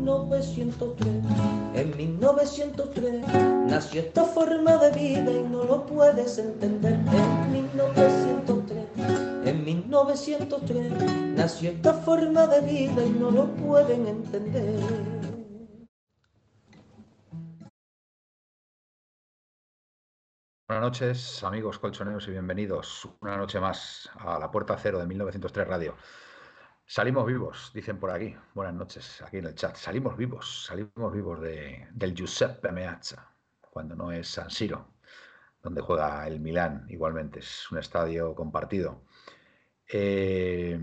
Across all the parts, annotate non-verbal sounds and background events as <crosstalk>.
1903. En 1903 nació esta forma de vida y no lo puedes entender. En 1903, en 1903 nació esta forma de vida y no lo pueden entender. Buenas noches, amigos colchoneros, y bienvenidos una noche más a la Puerta Cero de 1903 Radio. Salimos vivos, dicen por aquí. Buenas noches, aquí en el chat. Salimos vivos, salimos vivos de, del Giuseppe Meazza, cuando no es San Siro, donde juega el Milán, igualmente. Es un estadio compartido. Eh,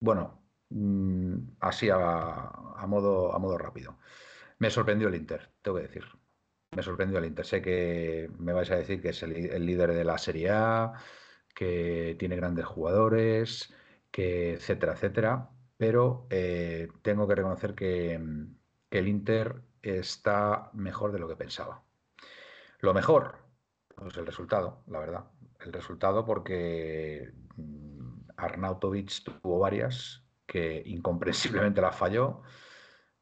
bueno, mm, así a, modo, a modo rápido. Me sorprendió el Inter, tengo que decir me sorprendió el Inter. Sé que me vais a decir que es el, líder de la Serie A, que tiene grandes jugadores, que etcétera, etcétera. Pero eh, tengo que reconocer que, el Inter está mejor de lo que pensaba. Lo mejor, pues el resultado, la verdad. El resultado porque mm, Arnautovic tuvo varias que incomprensiblemente las falló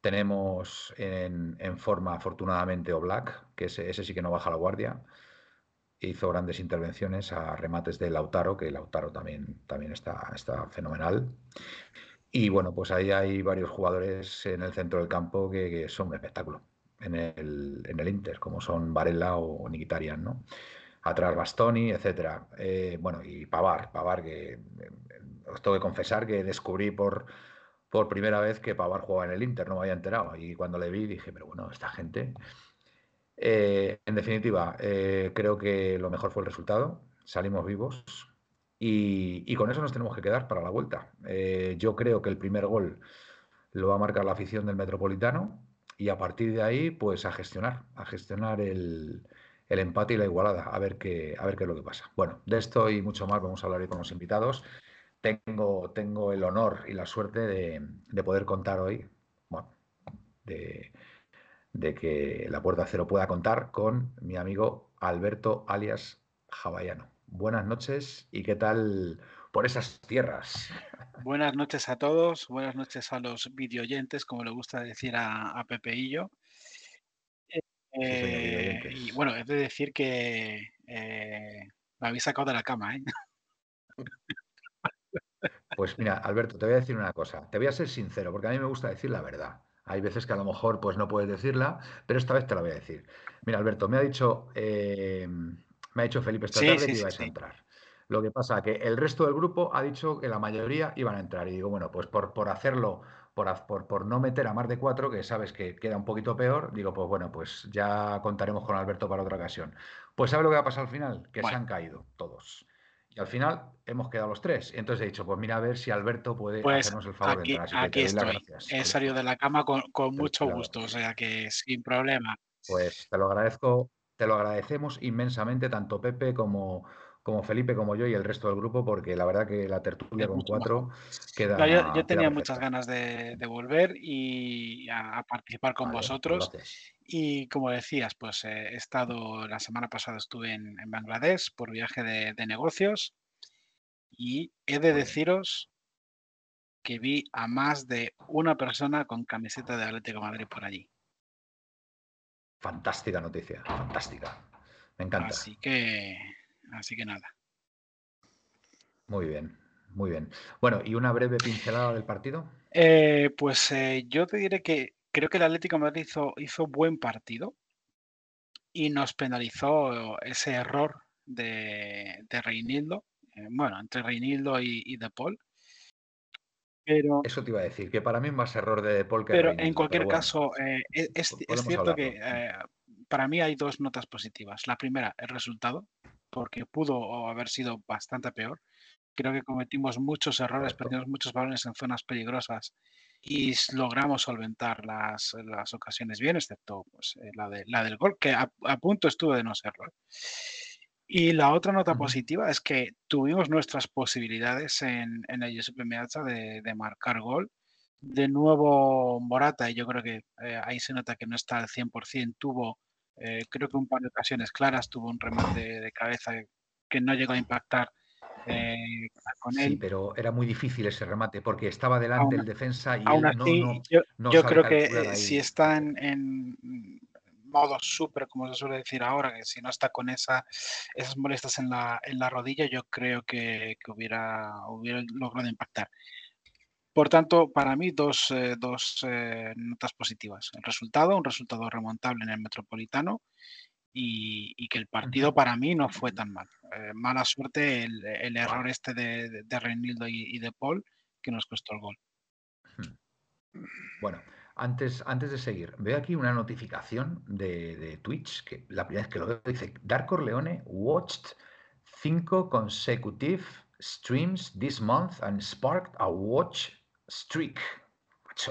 tenemos en, forma, afortunadamente, Oblak, que ese, sí que no baja la guardia. Hizo grandes intervenciones a remates de Lautaro, que Lautaro también, también está, está fenomenal. Y bueno, pues ahí hay varios jugadores en el centro del campo que, son un espectáculo en el, en el, Inter, como son Varela o Nikitarian, ¿no? Atrás Bastoni, etcétera. Eh, bueno, y Pavar, Pavar, que eh, os tengo que confesar que descubrí por, por primera vez que Pavar jugaba en el Inter, no me había enterado. Y cuando le vi dije, pero bueno, esta gente. Eh, en definitiva, eh, creo que lo mejor fue el resultado. Salimos vivos y, con eso nos tenemos que quedar para la vuelta. Eh, yo creo que el primer gol lo va a marcar la afición del Metropolitano y a partir de ahí, pues a gestionar, a gestionar el, empate y la igualada, a ver qué, a ver qué es lo que pasa. Bueno, de esto y mucho más vamos a hablar hoy con los invitados tengo, tengo el honor y la suerte de, poder contar hoy, bueno, de, que la Puerta Cero pueda contar con mi amigo Alberto alias Javallano. Buenas noches y qué tal por esas tierras. <laughs> Buenas noches a todos, buenas noches a los videoyentes, como le gusta decir a, Pepe y yo. Eh, y bueno, es de decir que eh, me habéis sacado de la cama, ¿eh? <laughs> Pues mira, Alberto, te voy a decir una cosa. Te voy a ser sincero, porque a mí me gusta decir la verdad. Hay veces que a lo mejor pues no puedes decirla, pero esta vez te la voy a decir. Mira, Alberto, me ha dicho, eh, me ha dicho Felipe esta tarde que ibas a entrar. Lo que pasa que el resto del grupo ha dicho que la mayoría iban a entrar. Y digo, bueno, pues por, por hacerlo, por, por, por, no meter a más de cuatro, que sabes que queda un poquito peor, digo, pues bueno, pues ya contaremos con Alberto para otra ocasión. Pues ¿sabes lo que va a pasar al final? Que se han caído todos. Y al final hemos quedado los tres. Entonces he dicho, pues mira a ver si Alberto puede pues hacernos el favor de entrar. Así aquí estoy. He salido de la cama con, mucho gusto, o sea que sin problema. Pues te lo agradezco, te lo agradecemos inmensamente, tanto Pepe como, como Felipe, como yo y el resto del grupo, porque la verdad que la tertulia con cuatro queda. yo, tenía muchas ganas de, volver y a, participar con pues vosotros. Y como decías, pues eh, he estado, la semana pasada estuve en, Bangladesh por viaje de, negocios y he de deciros que vi a más de una persona con camiseta de Atlético Madrid por allí. Fantástica noticia, fantástica. Me encanta. Así que, así que nada. Muy bien, muy bien. Bueno, ¿y una breve pincelada del partido? Eh, pues eh, yo te diré que creo que el Atlético de Madrid hizo, hizo buen partido y nos penalizó ese error de, de Reinildo, eh, bueno, entre Reinildo y, De Paul. Pero, Eso te iba a decir, que para mí es más error de De Paul que Pero en cualquier caso, eh, es, es, cierto que eh, para mí hay dos notas positivas. La primera, el resultado, porque pudo haber sido bastante peor. Creo que cometimos muchos errores, perdimos muchos balones en zonas peligrosas y logramos solventar las, las ocasiones bien, excepto pues, eh, la, de, la del gol, que a, punto estuvo de no serlo. ¿eh? Y la otra nota positiva es que tuvimos nuestras posibilidades en, en el Giuseppe Meazza de, de, marcar gol. De nuevo Morata, y yo creo que eh, ahí se nota que no está al 100%, tuvo creo que un par de ocasiones claras, tuvo un remate de cabeza que no llegó a impactar eh, con él. Sí, pero era muy difícil ese remate porque estaba delante el defensa y aún así, yo, creo que si está en, modo súper, como se suele decir ahora, que si no está con esa, esas molestias en la, en la rodilla, yo creo que, hubiera, hubiera logrado impactar. Por tanto, para mí, dos, eh, dos eh, notas positivas. El resultado, un resultado remontable en el Metropolitano y, que el partido para mí no fue tan mal. Eh, mala suerte el, error este de, de, Reinildo y, de Paul que nos costó el gol. Bueno, antes, antes de seguir, veo aquí una notificación de, de Twitch, que la primera vez que lo veo dice, Dark Leone watched cinco consecutive streams this month and sparked a watch streak.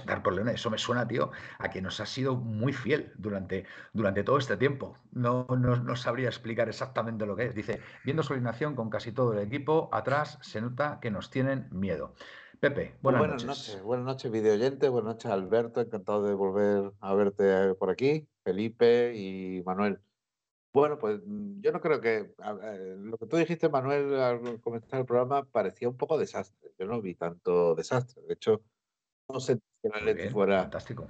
Dar por Leone, eso me suena, tío, a que nos ha sido muy fiel durante, durante todo este tiempo. No, no, sabría explicar exactamente lo que es. Dice, viendo su alineación con casi todo el equipo, atrás se nota que nos tienen miedo. Pepe, buenas, buenas noches. Buenas noches, videoyente. Buenas noches, Alberto. Encantado de volver a verte por aquí. Felipe y Manuel. Bueno, pues mm, yo no creo que lo que tú dijiste, Manuel, al comenzar el programa parecía un poco desastre. Yo no vi tanto desastre. De hecho, que el Atleti fuera fantástico.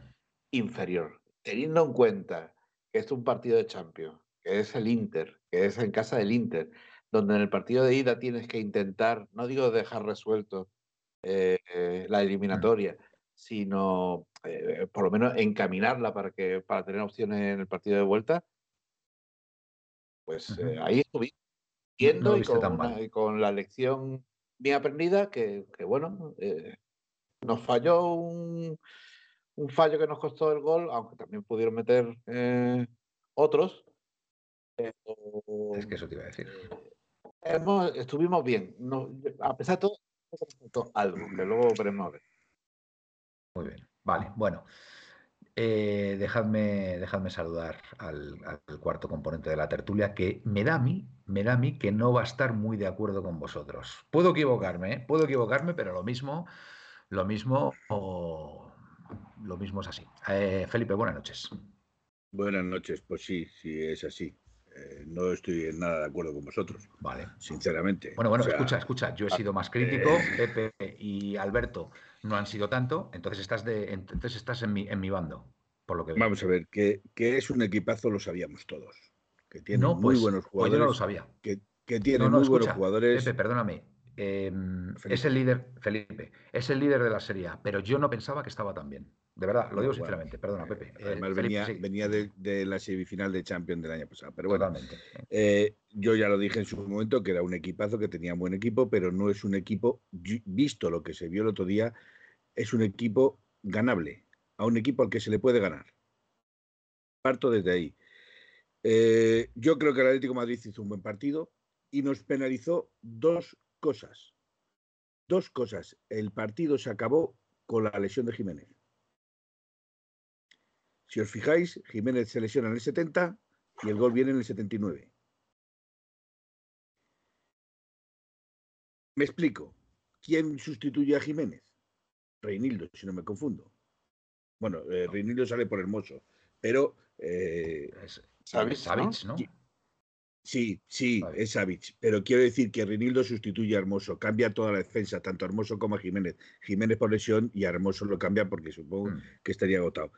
inferior. Teniendo en cuenta que es un partido de Champions, que es el Inter, que es en casa del Inter, donde en el partido de ida tienes que intentar, no digo dejar resuelto eh, la mm. eliminatoria, sino eh, por lo menos encaminarla para que para tener opciones en el partido de vuelta, pues eh, ahí estuve viendo y, con la lección bien aprendida que, que bueno, nos falló un, fallo que nos costó el gol, aunque también pudieron meter eh, otros. es que eso te iba a decir. Eh, estuvimos bien. a pesar de todo, algo, que luego veremos a ver. Muy bien. Vale, bueno. Eh, dejadme, dejadme, saludar al, al, cuarto componente de la tertulia, que me da a mí, me da a mí que no va a estar muy de acuerdo con vosotros. Puedo equivocarme, puedo equivocarme, pero lo mismo lo mismo o lo mismo es así. Eh, Felipe, buenas noches. Buenas noches, pues sí, sí es así. Eh, no estoy en nada de acuerdo con vosotros. Vale. Sinceramente. Bueno, bueno, escucha, escucha. Yo he sido más crítico, eh, Pepe y Alberto no han sido tanto, entonces estás de, entonces estás en mi, en mi bando, por lo que Vamos a ver, que, es un equipazo lo sabíamos todos. Que tiene muy pues, buenos jugadores. Pues yo no lo sabía. Que, tiene muy buenos jugadores. Pepe, perdóname. Em, es el líder, Felipe, es el líder de la Serie A, pero yo no pensaba que estaba tan bien. De verdad, lo digo sinceramente, perdona, Pepe. Eh, además, venía, de, la semifinal de Champions del año pasado. Pero bueno, eh, yo ya lo dije en su momento que era un equipazo, que tenía un buen equipo, pero no es un equipo, visto lo que se vio el otro día, es un equipo ganable, a un equipo al que se le puede ganar. Parto desde ahí. Eh, yo creo que el Atlético Madrid hizo un buen partido y nos penalizó dos cosas. Dos cosas. El partido se acabó con la lesión de Jiménez. Si os fijáis, Jiménez se lesiona en el 70 y el gol viene en el 79. Me explico. ¿Quién sustituye a Jiménez? Reinildo, si no me confundo. Bueno, eh, Reinildo sale por Hermoso, pero... Eh, ¿Sabes? ¿no? Sí, sí, es Savich. Pero quiero decir que Rinildo sustituye a Hermoso, cambia toda la defensa, tanto a Hermoso como a Jiménez. Jiménez por lesión y a Hermoso lo cambia porque supongo mm. que estaría agotado.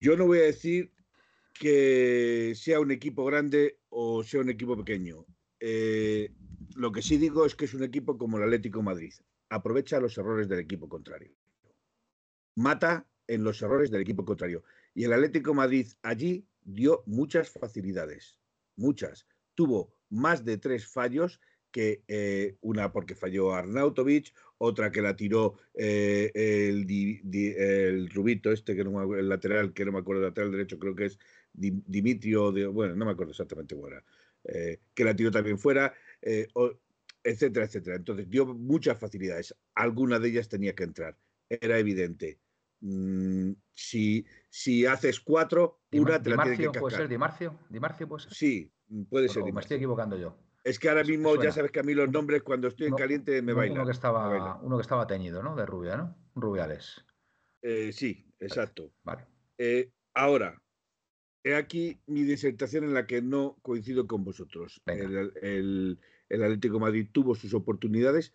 Yo no voy a decir que sea un equipo grande o sea un equipo pequeño. Eh, lo que sí digo es que es un equipo como el Atlético Madrid. Aprovecha los errores del equipo contrario. Mata en los errores del equipo contrario. Y el Atlético Madrid allí dio muchas facilidades muchas. Tuvo más de tres fallos que eh, una porque falló Arnautovic, otra que la tiró eh, el, Rubito, este que no el lateral, que no me acuerdo, lateral derecho, creo que es Dimitrio, de, bueno, no me acuerdo exactamente cuál era, eh, que la tiró también fuera, etcétera, etcétera. Entonces dio muchas facilidades, alguna de ellas tenía que entrar. era evidente. Mm, si, si haces cuatro, una te la tiene que ¿Puede ser? ¿Dimarcio puede ser? Sí, puede ser. me estoy equivocando yo. Es que ahora mismo ya sabes que a mí los nombres cuando estoy en caliente me bailan. Uno que estaba, uno que estaba teñido, ¿no? De rubia, ¿no? Rubiales. Eh, sí, exacto. Vale. Eh, ahora, he aquí mi disertación en la que no coincido con vosotros. El, Atlético Madrid tuvo sus oportunidades,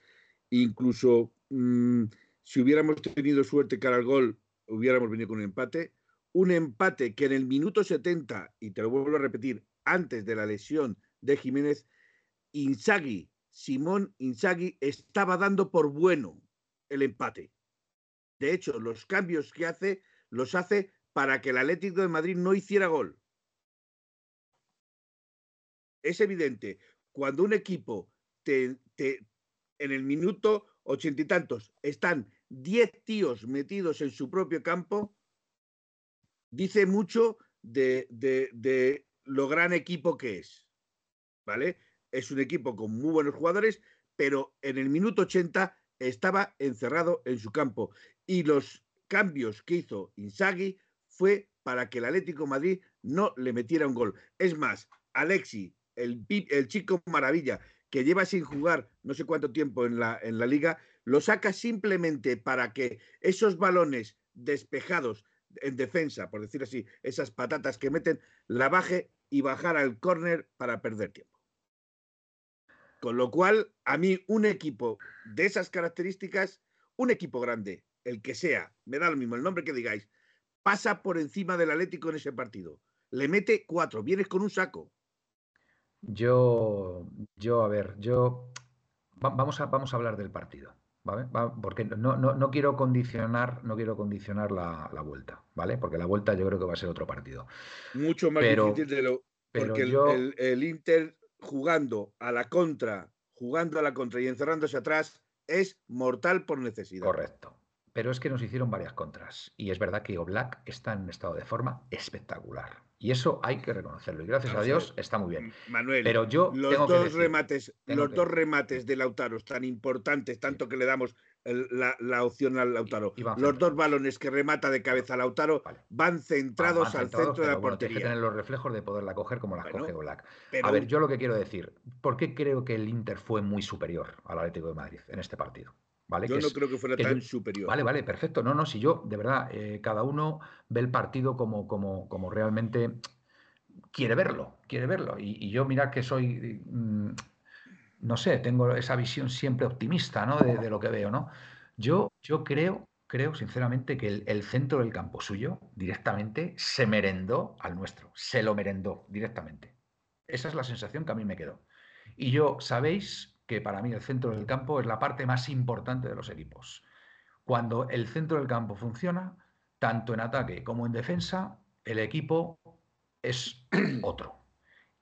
incluso mm, si hubiéramos tenido suerte cara al gol, hubiéramos venido con un empate. Un empate que en el minuto 70, y te lo vuelvo a repetir, antes de la lesión de Jiménez, Inzagui, Simón Inzagui, estaba dando por bueno el empate. De hecho, los cambios que hace los hace para que el Atlético de Madrid no hiciera gol. Es evidente, cuando un equipo te, en el minuto ochenta y tantos están diez tíos metidos en su propio campo, dice mucho de, de, lo gran equipo que es. ¿Vale? Es un equipo con muy buenos jugadores, pero en el minuto 80 estaba encerrado en su campo. Y los cambios que hizo Inzaghi fue para que el Atlético Madrid no le metiera un gol. Es más, Alexi, el, el chico maravilla, que lleva sin jugar no sé cuánto tiempo en la, en la liga, lo saca simplemente para que esos balones despejados en defensa, por decir así, esas patatas que meten, la baje y bajar al córner para perder tiempo. Con lo cual, a mí un equipo de esas características, un equipo grande, el que sea, me da lo mismo el nombre que digáis, pasa por encima del Atlético en ese partido. Le mete cuatro, vienes con un saco. Yo, yo, a ver, yo vamos a, vamos a hablar del partido. Porque no, no, quiero condicionar, no quiero condicionar la, vuelta, ¿vale? Porque la vuelta yo creo que va a ser otro partido. Mucho más difícil de lo. Porque el, Inter jugando a la contra, jugando a la contra y encerrándose atrás, es mortal por necesidad. Correcto. Pero es que nos hicieron varias contras. Y es verdad que Oblak está en un estado de forma espectacular. Y eso hay que reconocerlo. Y gracias a Dios está muy bien. Manuel, pero yo los dos remates, los dos remates de Lautaro tan importantes, tanto que le damos la, opción al Lautaro. Los dos balones que remata de cabeza Lautaro van centrados al centro de la portería. Hay que tener los reflejos de poderla coger como la coge Oblak. A ver, yo lo que quiero decir, ¿por qué creo que el Inter fue muy superior al Atlético de Madrid en este partido? Yo no creo que fuera tan superior. Vale, vale, perfecto. No, no, si yo, de verdad, eh, cada uno ve el partido como, como, como realmente quiere verlo, quiere verlo. Y, yo, mira que soy, mm, no sé, tengo esa visión siempre optimista, ¿no? De, lo que veo, ¿no? Yo, yo creo, creo sinceramente que el, el, centro del campo suyo directamente se merendó al nuestro, se lo merendó directamente. Esa es la sensación que a mí me quedó. Y yo, sabéis, que para mí el centro del campo es la parte más importante de los equipos. Cuando el centro del campo funciona, tanto en ataque como en defensa, el equipo es <clears throat> otro.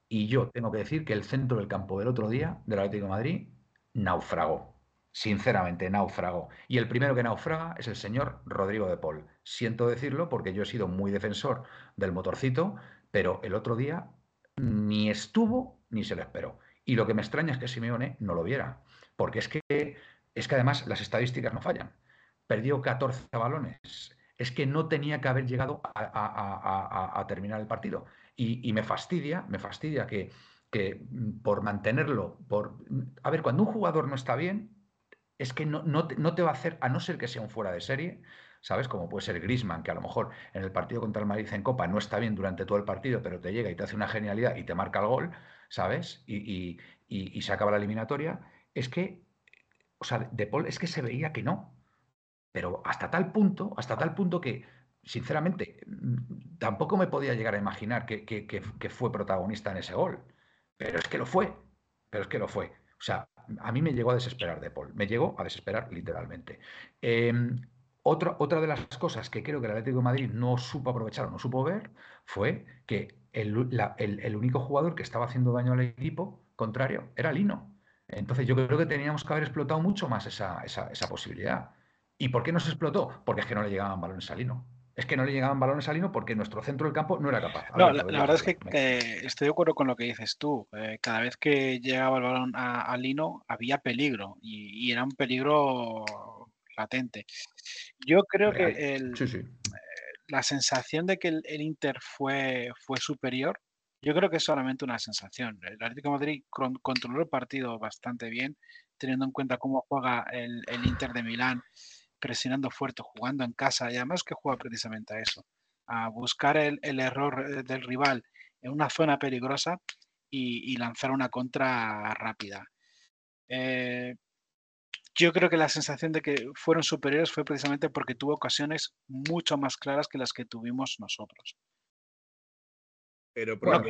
Y yo tengo que decir que el centro del campo del otro día, del Atlético de Madrid, naufragó. Sinceramente, naufragó. Y el primero que naufraga es el señor Rodrigo de Paul. Siento decirlo porque yo he sido muy defensor del motorcito, pero el otro día ni estuvo ni se lo esperó. Y lo que me extraña es que Simeone no lo viera, porque es que, es que además las estadísticas no fallan. Perdió 14 balones. Es que no tenía que haber llegado a, terminar el partido. Y, me fastidia, me fastidia que, que, por mantenerlo, por... A ver, cuando un jugador no está bien, es que no, no, te, va a hacer, a no ser que sea un fuera de serie, ¿sabes? Como puede ser Grisman, que a lo mejor en el partido contra el Madrid en Copa no está bien durante todo el partido, pero te llega y te hace una genialidad y te marca el gol. ¿Sabes? Y, se acaba la eliminatoria, es que, o sea, De Paul es que se veía que no. Pero hasta tal punto, hasta tal punto que, sinceramente, mm, tampoco me podía llegar a imaginar que, fue protagonista en ese gol. Pero es que lo fue. Pero es que lo fue. O sea, a mí me llegó a desesperar De Paul. Me llegó a desesperar literalmente. Em, otra, otra de las cosas que creo que el Atlético de Madrid no supo aprovechar o no supo ver fue que el, único jugador que estaba haciendo daño al equipo contrario era Lino. Entonces yo creo que teníamos que haber explotado mucho más esa, posibilidad. ¿Y por qué no se explotó? Porque es que no le llegaban balones a Lino. Es que no le llegaban balones a Lino porque nuestro centro del campo no era capaz. no, la, verdad es que estoy de acuerdo con lo que dices tú. Eh, cada vez que llegaba el balón a, Lino había peligro y, era un peligro latente. Yo creo que el, la sensación de que el, Inter fue, fue superior, yo creo que es solamente una sensación. El Atlético Madrid controló el partido bastante bien, teniendo en cuenta cómo juega el, Inter de Milán, presionando fuerte, jugando en casa, y además que juega precisamente a eso, a buscar el, error eh, del rival en una zona peligrosa y, lanzar una contra rápida. Eh, yo creo que la sensación de que fueron superiores fue precisamente porque tuvo ocasiones mucho más claras que las que tuvimos nosotros. Pero por,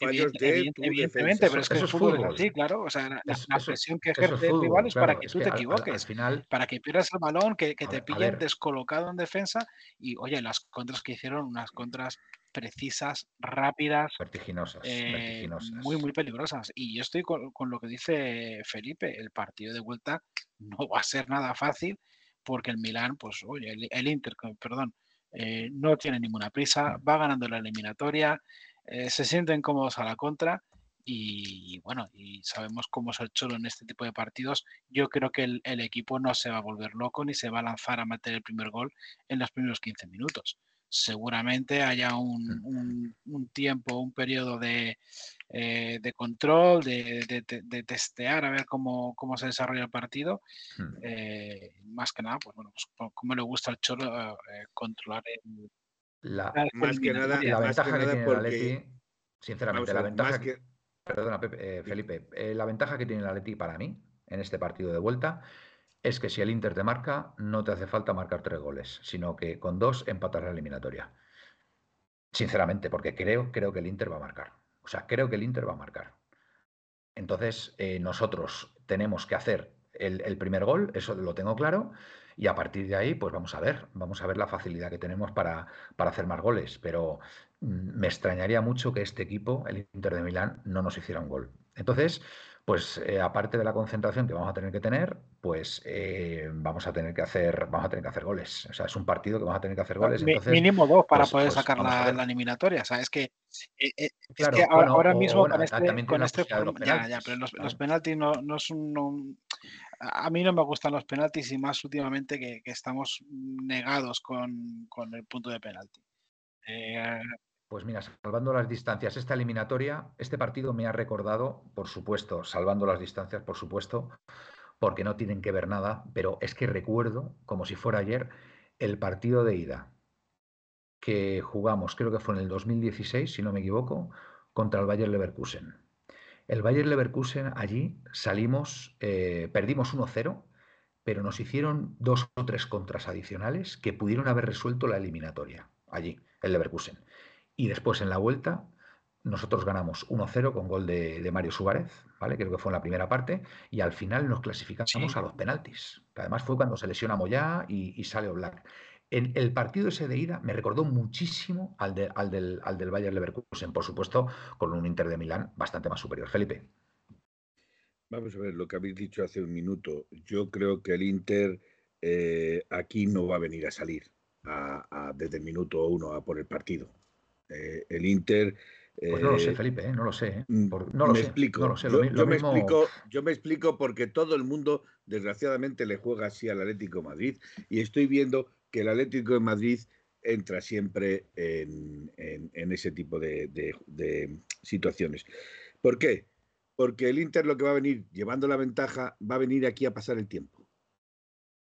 fallos de evidentemente, pero es que el fútbol, es así, claro. O sea, la, presión que ejerce el rival es para que tú te equivoques, final, para que pierdas el balón, que, te pillen descolocado en defensa. Y oye, las contras que hicieron, unas contras precisas, rápidas, vertiginosas, eh, muy, muy peligrosas. Y yo estoy con, lo que dice Felipe: el partido de vuelta <laughs> no va a ser nada fácil, porque el Milán, pues, oye, el, Inter, perdón. Eh, no tiene ninguna prisa, va ganando la eliminatoria, eh, se sienten cómodos a la contra y, bueno, y sabemos cómo es el Cholo en este tipo de partidos. Yo creo que el, equipo no se va a volver loco ni se va a lanzar a meter el primer gol en los primeros 15 minutos. Seguramente haya un, tiempo, un periodo de, eh, control, de, testear a ver cómo, se desarrolla el partido. Hmm. Eh, más que nada, pues bueno, pues, como le gusta al Cholo controlar el, la, más que nada, la ventaja que, tiene el Atleti, sinceramente, la ventaja que... Perdona, eh, Felipe, eh, la ventaja que tiene el Atleti para mí en este partido de vuelta es que si el Inter te marca, no te hace falta marcar tres goles, sino que con dos empatas la eliminatoria. Sinceramente, porque creo, creo que el Inter va a marcar. O sea, creo que el Inter va a marcar. Entonces, eh, nosotros tenemos que hacer el, el, primer gol, eso lo tengo claro, y a partir de ahí, pues vamos a ver, vamos a ver la facilidad que tenemos para, para hacer más goles. Pero mm, me extrañaría mucho que este equipo, el Inter de Milán, no nos hiciera un gol. Entonces, pues eh, aparte de la concentración que vamos a tener que tener, pues eh, vamos a tener que hacer, vamos a tener que hacer goles. O sea, es un partido que vamos a tener que hacer goles. mínimo dos para pues, poder pues sacar la, eliminatoria. O sea, es que, eh, ahora, mismo con este, con este ya, ya, pero los, penaltis no, no a mí no me gustan los penaltis y más últimamente que, estamos negados con, el punto de penalti. Pues mira, salvando las distancias, esta eliminatoria, este partido me ha recordado, por supuesto, salvando las distancias, por supuesto, porque no tienen que ver nada, pero es que recuerdo, como si fuera ayer, el partido de ida que jugamos, creo que fue en el 2016, si no me equivoco, contra el Bayer Leverkusen. El Bayer Leverkusen allí salimos, eh, perdimos 1-0, pero nos hicieron dos o tres contras adicionales que pudieron haber resuelto la eliminatoria allí, el Leverkusen. Y después en la vuelta nosotros ganamos 1-0 con gol de, Mario Suárez, ¿vale? Creo que fue en la primera parte, y al final nos clasificamos a los penaltis. Que además fue cuando se lesiona Moyá y, y sale Black. En el partido ese de ida me recordó muchísimo al, al, del, al del Bayern Leverkusen, por supuesto, con un Inter de Milán bastante más superior. Felipe. Vamos a ver lo que habéis dicho hace un minuto. Yo creo que el Inter eh, aquí no va a venir a salir desde el minuto uno a por el partido. Eh, el Inter. pues no lo sé, eh, Felipe, no lo sé. Mm, no lo me explico. yo, me explico. Yo me explico porque todo el mundo, desgraciadamente, le juega así al Atlético Madrid y estoy viendo que el Atlético de Madrid entra siempre en, ese tipo de, situaciones. ¿Por qué? Porque el Inter lo que va a venir llevando la ventaja va a venir aquí a pasar el tiempo.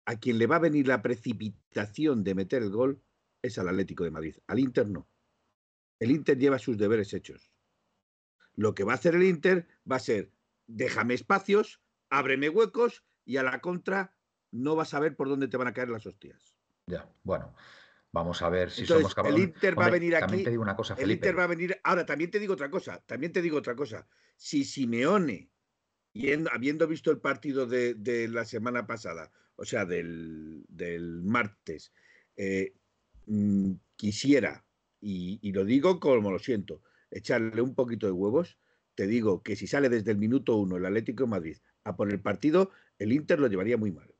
A quien le va a venir la precipitación de meter el gol es al Atlético de Madrid. Al Inter no. El Inter lleva sus deberes hechos. Lo que va a hacer el Inter va a ser déjame espacios, ábreme huecos y a la contra no vas a ver por dónde te van a caer las hostias. Ya, bueno. Vamos a ver si somos capaces. El Inter va a venir aquí. Te digo una cosa, El Inter va a venir. Ahora, también te digo otra cosa. También te digo otra cosa. Si Simeone, habiendo visto el partido de, la semana pasada, o sea, del, martes, eh, mm, quisiera, y, y, lo digo como lo siento, echarle un poquito de huevos, te digo que si sale desde el minuto uno el Atlético de Madrid a por el partido, el Inter lo llevaría muy mal.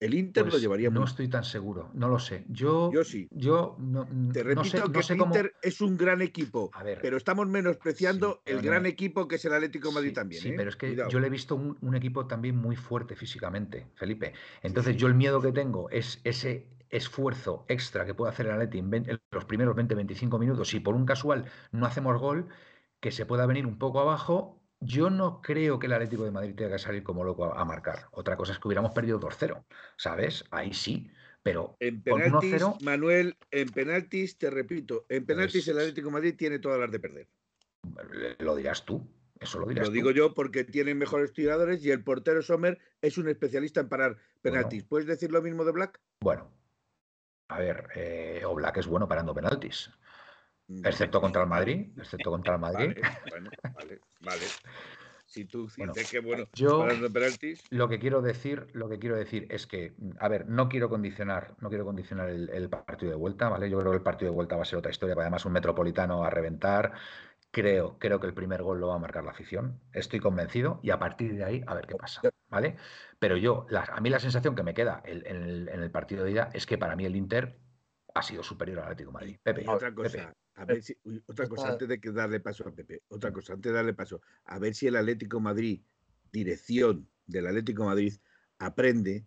El Inter lo pues llevaría No estoy tan seguro, no lo sé. Yo, yo sí. Yo no, Te repito que el Inter es un gran equipo, pero estamos menospreciando el gran equipo que es el Atlético Madrid también. Sí, ¿eh? pero es que yo le he visto un, equipo también muy fuerte físicamente, Felipe. Entonces, yo el miedo que tengo es ese esfuerzo extra que puede hacer el Atlético en, los primeros 20-25 minutos. Si por un casual no hacemos gol, que se pueda venir un poco abajo yo no creo que el Atlético de Madrid tenga que salir como loco a, marcar. Otra cosa es que hubiéramos perdido 2-0, ¿sabes? Ahí sí. Pero en penaltis, Manuel, en penaltis, te repito, en penaltis el Atlético de Madrid tiene todas las de perder. Lo dirás tú. Eso lo dirás Lo digo yo porque tienen mejores tiradores y el portero Sommer es un especialista en parar penaltis. ¿Puedes decir lo mismo de Black? Bueno, a ver, eh, o Black es bueno parando penaltis. Mm, excepto contra el Madrid, excepto contra el Madrid. Vale, bueno, vale, vale. Si tú dices que bueno, yo lo que quiero decir, lo que quiero decir es que, a ver, no quiero condicionar, no quiero condicionar el, partido de vuelta, ¿vale? Yo creo que el partido de vuelta va a ser otra historia, además un metropolitano a reventar. Creo, creo que el primer gol lo va a marcar la afición. Estoy convencido y a partir de ahí a ver qué pasa, ¿vale? Pero yo, a mí la sensación que me queda en, el, partido de ida es que para mí el Inter ha sido superior al Atlético de Madrid. Pepe, otra cosa, a ver si, otra cosa, antes de que darle paso a Pepe, otra cosa, antes de darle paso, a ver si el Atlético Madrid, dirección del Atlético Madrid, aprende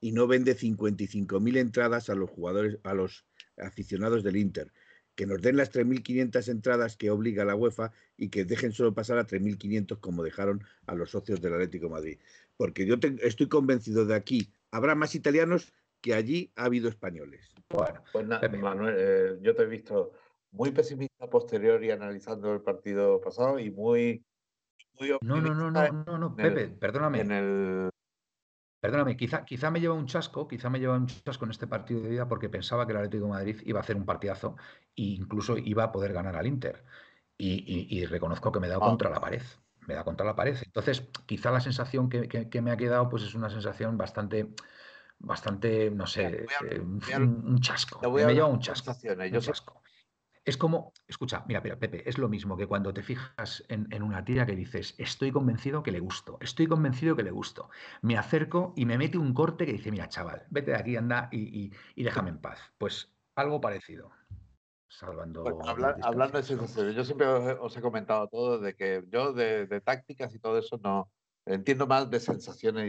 y no vende 55.000 entradas a los jugadores, a los aficionados del Inter. Que nos den las 3.500 entradas que obliga la UEFA y que dejen solo pasar a 3.500 como dejaron a los socios del Atlético Madrid. Porque yo estoy convencido de aquí, habrá más italianos que allí ha habido españoles. Bueno, pues Manuel, eh, yo te he visto muy pesimista posterior y analizando el partido pasado y muy, no, no, no, no, no, no, Pepe, perdóname. En el... Perdóname, quizá, quizá me lleva un chasco, quizá me lleva un chasco en este partido de vida porque pensaba que el Atlético de Madrid iba a hacer un partidazo e incluso iba a poder ganar al Inter. Y, reconozco que me he dado ah. contra la pared. Me da contra la pared. Entonces, quizá la sensación que, me ha quedado, pues es una sensación bastante, bastante, no sé, eh, un, chasco. Me lleva un chasco. Un chasco. Es como, escucha, mira, pero Pepe, es lo mismo que cuando te fijas en, una tía que dices, estoy convencido que le gusto, estoy convencido que le gusto. Me acerco y me mete un corte que dice, mira, chaval, vete de aquí, anda y, déjame en paz. Pues algo parecido. Salvando. hablando de sensaciones, yo siempre os, he comentado todo de que yo de, tácticas y todo eso no entiendo más de sensaciones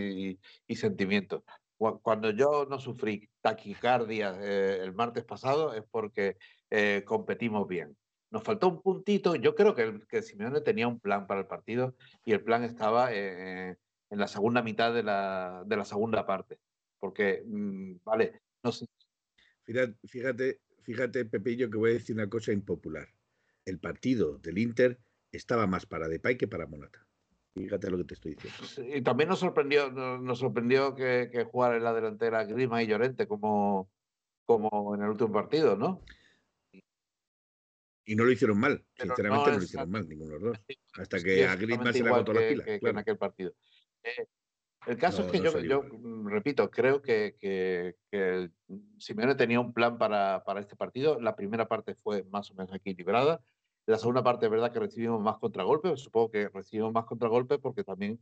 y, sentimientos. Cuando yo no sufrí taquicardia eh, el martes pasado es porque eh, competimos bien. Nos faltó un puntito. Yo creo que, que Simeone tenía un plan para el partido y el plan estaba eh, en la segunda mitad de la, de la segunda parte. Porque, mm, vale, no sé. Fíjate, fíjate, fíjate, Pepillo, que voy a decir una cosa impopular. El partido del Inter estaba más para Depay que para Monata. Fíjate lo que te estoy diciendo. Y también nos sorprendió, nos sorprendió que, que jugara en la delantera Grima y Llorente como, como en el último partido, ¿no? Y no lo hicieron mal, sinceramente no, lo hicieron mal ninguno de los dos. Hasta que a Griezmann se le agotó la pila. en aquel partido. Eh, el caso es que yo, yo mm, repito, creo que, que, que, Simeone tenía un plan para, para, este partido. La primera parte fue más o menos equilibrada. La segunda parte es verdad que recibimos más contragolpes. Supongo que recibimos más contragolpes porque también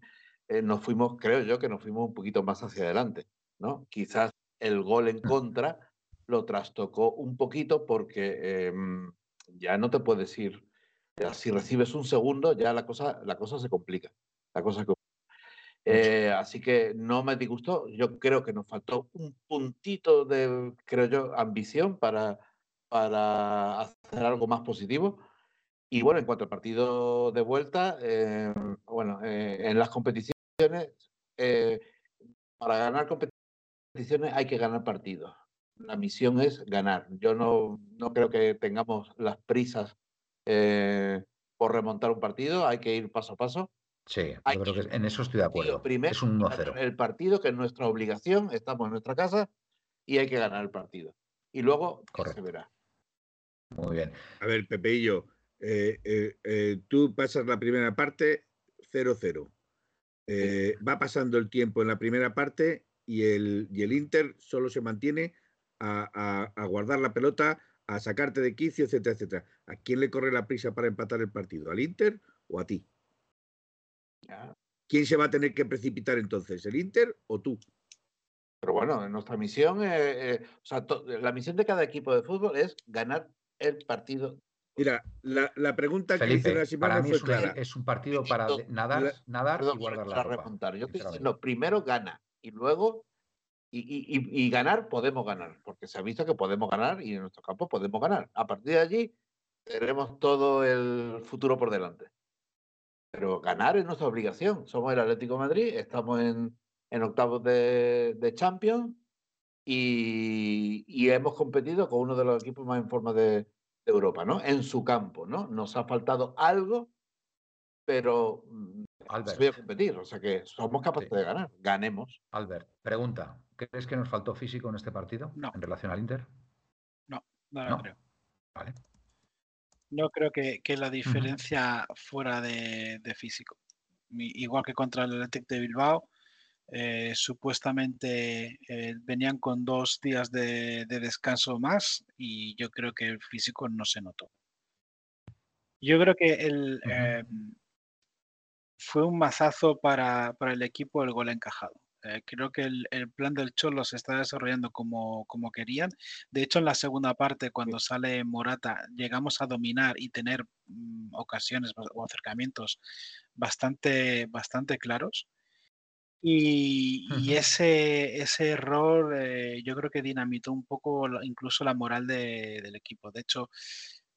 eh, nos fuimos, creo yo, que nos fuimos un poquito más hacia adelante. ¿no? Quizás el gol en contra lo trastocó un poquito porque em, ya no te puedes ir. si recibes un segundo, ya la cosa, la cosa se complica. La cosa eh, así que no me disgustó. Yo creo que nos faltó un puntito de, creo yo, ambición para, para hacer algo más positivo. Y bueno, en cuanto al partido de vuelta, eh, bueno, eh, en las competiciones, para ganar competiciones hay que ganar partidos la misión es ganar. Yo no, no creo que tengamos las prisas eh, por remontar un partido, hay que ir paso a paso. Sí, yo creo que en eso estoy de acuerdo. es un 1-0. El partido, que es nuestra obligación, estamos en nuestra casa y hay que ganar el partido. Y luego se verá. Muy bien. A ver, Pepeillo, eh, eh, tú pasas la primera parte 0-0. Va pasando el tiempo en la primera parte y el, y el Inter solo se mantiene a, guardar la pelota, a sacarte de quicio, etcétera, etcétera. ¿A quién le corre la prisa para empatar el partido? ¿Al Inter o a ti? ¿Quién se va a tener que precipitar entonces? ¿El Inter o tú? Pero bueno, nuestra misión, eh, o sea, la misión de cada equipo de fútbol es ganar el partido. Mira, la, pregunta que hice la semana para mí es, un, es un partido para nadar, nadar y guardar la ropa, Yo estoy diciendo, primero gana y luego y, ganar podemos ganar, porque se ha visto que podemos ganar y en nuestro campo podemos ganar. A partir de allí tenemos todo el futuro por delante. Pero ganar es nuestra obligación. Somos el Atlético Madrid, estamos en, octavos de, de Champions y, hemos competido con uno de los equipos más en forma de, Europa, ¿no? En su campo, ¿no? Nos ha faltado algo, pero mm, Albert. voy a competir, o sea que somos capaces de ganar, ganemos. Albert, pregunta, ¿crees que nos faltó físico en este partido no. en relación al Inter? No, no lo creo. Vale. No creo que, la diferencia fuera de, físico. Igual que contra el Athletic de Bilbao, eh, supuestamente eh, venían con dos días de, descanso más y yo creo que el físico no se notó. Yo creo que el, fue un mazazo para, el equipo el gol encajado. Eh, creo que el, plan del Cholo se está desarrollando como, como, querían. De hecho, en la segunda parte, cuando sale Morata, llegamos a dominar y tener mm, ocasiones o acercamientos bastante, bastante claros. Y, ese, ese error eh, yo creo que dinamitó un poco incluso la moral del equipo. De hecho,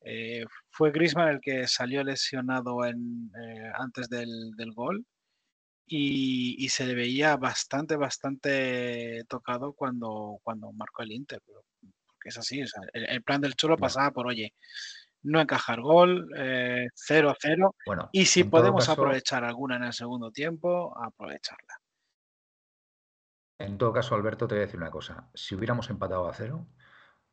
eh, fue Grisman el que salió lesionado en, antes del, gol y, se le veía bastante, bastante tocado cuando, cuando marcó el Inter. Porque es así, el, plan del Cholo pasaba por, oye, no encajar gol, 0-0, bueno, y si podemos aprovechar alguna en el segundo tiempo, aprovecharla. En todo caso, Alberto, te voy a decir una cosa. Si hubiéramos empatado a cero,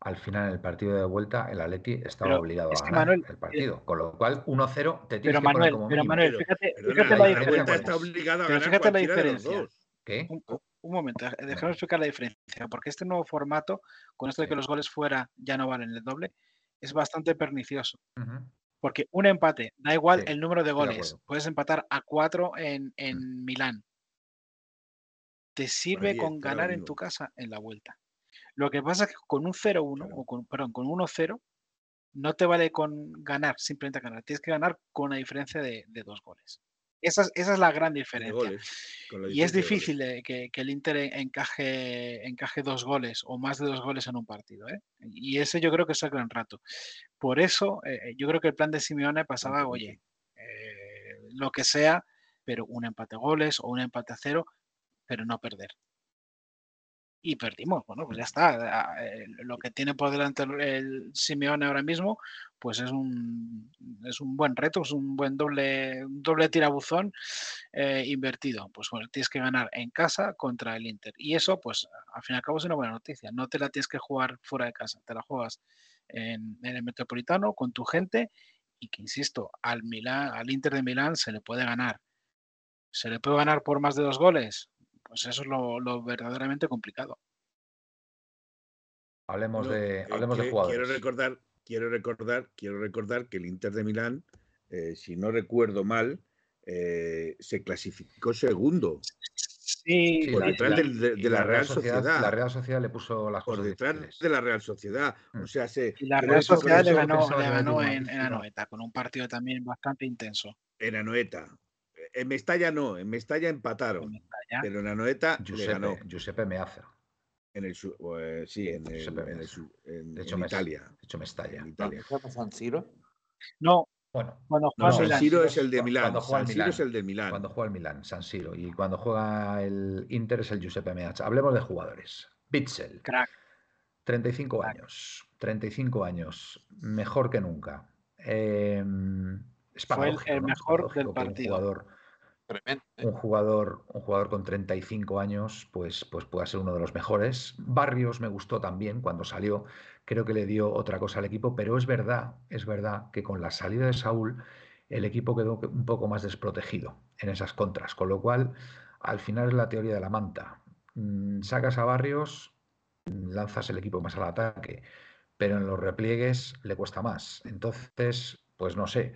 al final en el partido de vuelta el Atleti estaba obligado a ganar el eh, partido, con lo cual 1-0 te tienes que poner como pero Manuel, fíjate, fíjate la, diferencia. Está obligado a pero fíjate la diferencia. ¿Qué? Un, momento, déjame explicar la diferencia, porque este nuevo formato, con esto de que los goles fuera ya no valen el doble, es bastante pernicioso. Porque un empate, da igual el número de goles, puedes empatar a 4 en, en mm. Milán. Te sirve con ganar en tu casa en la vuelta. Lo que pasa es que con un 0-1, o con, perdón, con 1-0, no te vale con ganar, simplemente ganar. Tienes que ganar con una diferencia de, dos goles. Esa es, la gran diferencia. y es difícil que, el Inter encaje, encaje dos goles o más de dos goles en un partido. ¿eh? Y ese yo creo que es el gran rato. Por eso eh, eh, yo creo que el plan de Simeone pasaba, oye, lo que sea, pero un empate a goles o un empate a cero, pero no perder y perdimos. Bueno, pues ya está. Eh, lo que tiene por delante el Simeone ahora mismo, pues es un, es un buen reto, es un buen doble, doble tirabuzón eh, invertido. Pues bueno, tienes que ganar en casa contra el Inter. Y eso, pues al fin y al cabo es una buena noticia. No te la tienes que jugar fuera de casa, te la juegas en, en el Metropolitano con tu gente y que, insisto, al, Milán, al Inter de Milán se le puede ganar. ¿Se le puede ganar por más de dos goles? Pues eso es lo, verdaderamente complicado. Hablemos, de, hablemos de jugadores. Quiero recordar, quiero recordar, quiero recordar que el Inter de Milán, eh, si no recuerdo mal, eh, se clasificó segundo. Sí, por detrás de, la, Real Sociedad, La Real Sociedad le puso las Por detrás de la Real Sociedad. O mm. sea, se, y la Real Sociedad le ganó, le ganó en, en, Anoeta, con un partido también bastante intenso. En Anoeta. En Mestalla no, en Mestalla empataron. Pero en la Noeta Giuseppe, le ganó. Giuseppe Meazza. En el pues, sí, en, el, en, el, en, de hecho, Italia. De hecho, Mestalla. En Italia. San Siro? No. Bueno, cuando no, San Siro es el de Milán. San Siro es el de Milán. Cuando juega el Milán, San Siro. Y cuando juega el Inter es el Giuseppe Meazza. Hablemos de jugadores. Bitzel. Crack. 35 años. 35 años. Mejor que nunca. Eh, es Fue el, el mejor del partido. jugador un jugador, un jugador con 35 años, pues, pues pueda ser uno de los mejores. Barrios me gustó también cuando salió, creo que le dio otra cosa al equipo, pero es verdad, es verdad que con la salida de Saúl el equipo quedó un poco más desprotegido en esas contras, con lo cual al final es la teoría de la manta. Mm, sacas a Barrios, lanzas el equipo más al ataque, pero en los repliegues le cuesta más. Entonces, pues no sé.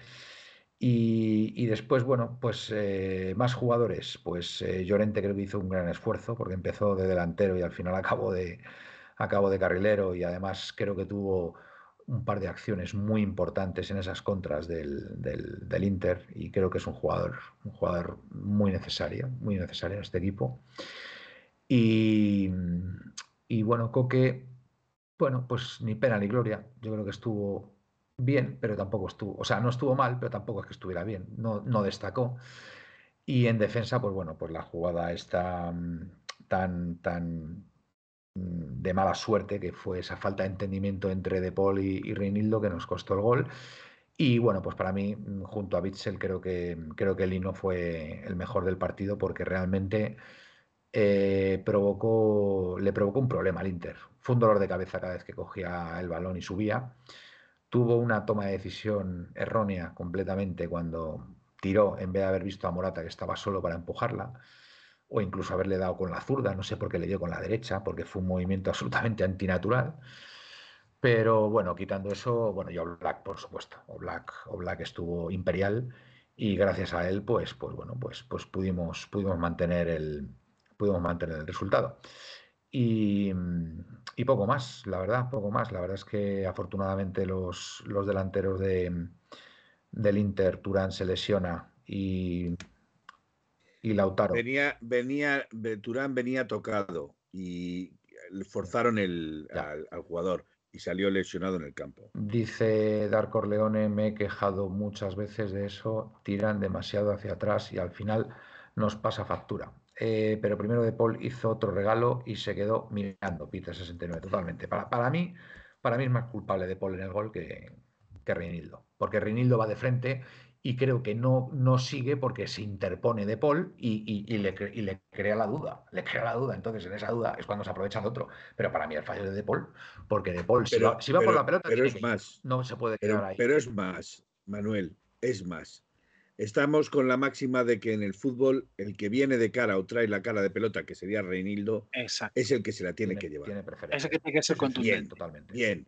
Y, después, bueno, pues eh, más jugadores. Pues eh, Llorente creo que hizo un gran esfuerzo porque empezó de delantero y al final <laughs> acabó de, acabó de carrilero y además creo que tuvo un par de acciones muy importantes en esas contras del, del, Inter y creo que es un jugador, un jugador muy necesario, muy necesario en este equipo. Y, y bueno, Coque, bueno, pues ni pena ni gloria. Yo creo que estuvo bien, pero tampoco estuvo, o sea, no estuvo mal, pero tampoco es que estuviera bien, no, no destacó. Y en defensa, pues bueno, pues la jugada está mm, tan, tan mm, de mala suerte, que fue esa falta de entendimiento entre De Paul y, Reinildo que nos costó el gol. Y bueno, pues para mí, mm, junto a Bitzel, creo que, creo que Lino fue el mejor del partido porque realmente eh, provocó, le provocó un problema al Inter. Fue un dolor de cabeza cada vez que cogía el balón y subía tuvo una toma de decisión errónea completamente cuando tiró en vez de haber visto a Morata que estaba solo para empujarla, o incluso haberle dado con la zurda, no sé por qué le dio con la derecha, porque fue un movimiento <laughs> absolutamente antinatural. Pero bueno, quitando eso, bueno, y Black, por supuesto, o Black estuvo imperial y gracias a él, pues, pues bueno, pues, pues pudimos, pudimos mantener el, pudimos mantener el resultado. Y, poco más, la verdad, poco más. La verdad es que afortunadamente los, los delanteros de, del Inter, Turán se lesiona y, y Lautaro. Venía, venía, Turán venía tocado y forzaron el, al, jugador y salió lesionado en el campo. Dice Dar Corleone, me he quejado muchas veces de eso, tiran demasiado hacia atrás y al final nos pasa factura. Eh, pero primero De Paul hizo otro regalo y se quedó mirando Peter 69 totalmente. Para, para, mí, para mí es más culpable De Paul en el gol que, que Reinildo, porque Reinildo va de frente y creo que no, no sigue porque se interpone De Paul y, y, le, y, le, crea la duda, le crea la duda, entonces en esa duda es cuando se aprovecha de otro, pero para mí el fallo de De Paul, porque De Paul si, va, por la pelota pero es más, no se puede quedar ahí. Pero es más, Manuel, es más Estamos con la máxima de que en el fútbol el que viene de cara o trae la cara de pelota, que sería Reinildo, es el que se la tiene, que llevar. Tiene es el que tiene que ser contundente. Bien, totalmente. Bien.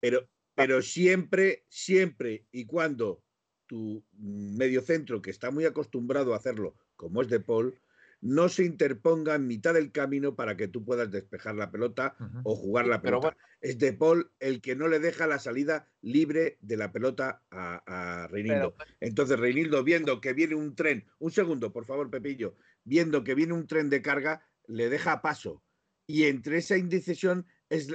Pero, pero siempre, siempre y cuando tu medio centro, que está muy acostumbrado a hacerlo, como es De Paul, no se interponga en mitad del camino para que tú puedas despejar la pelota o jugar la pelota. Es De Paul el que no le deja la salida libre de la pelota a, Reinildo. Entonces Reinildo, viendo que viene un tren, un segundo, por favor, Pepillo, viendo que viene un tren de carga, le deja paso. Y entre esa indecisión es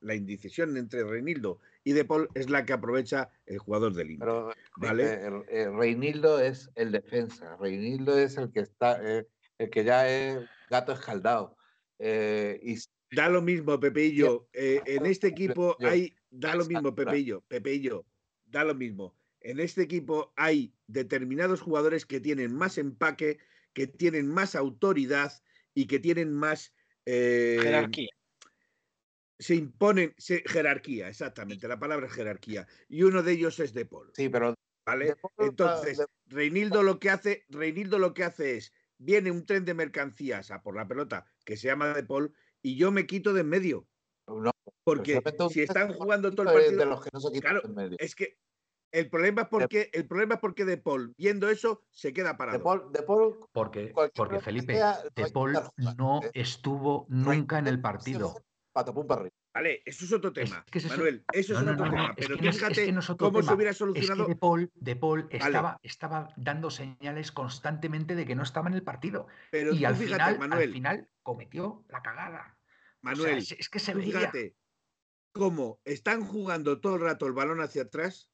la indecisión entre Reinildo y De Paul es la que aprovecha el jugador del Inter. ¿vale? Reinildo es el defensa, Reinildo es el que está, eh, el que ya es gato escaldado. Eh, y... Da lo mismo, Pepeillo. Eh, en este equipo hay. Da lo mismo, Pepeillo. Pepeillo. Da lo mismo. En este equipo hay determinados jugadores que tienen más empaque, que tienen más autoridad y que tienen más. Eh, jerarquía. Se imponen. jerarquía, exactamente. La palabra es jerarquía. Y uno de ellos es De Paul. Sí, pero. ¿Vale? Entonces, Reinildo lo que hace, Reinildo lo que hace es viene un tren de mercancías a por la pelota que se llama De Paul y yo me quito de en medio. porque si están jugando todo el partido. De los que no se claro, en medio. es que el problema es porque el problema es porque De Paul, viendo eso, se queda parado. De Paul, de Paul porque, porque Felipe, De Paul no estuvo nunca en el partido. Patapum para arriba. Vale, eso es otro tema. Manuel, eso es otro tema. Pero fíjate cómo se hubiera solucionado. de Paul, de Paul estaba, estaba, dando señales constantemente de que no estaba en el partido. Pero y al, final, Manuel, al final cometió la cagada. Manuel, es, que se veía. Fíjate cómo están jugando todo el rato el balón hacia atrás.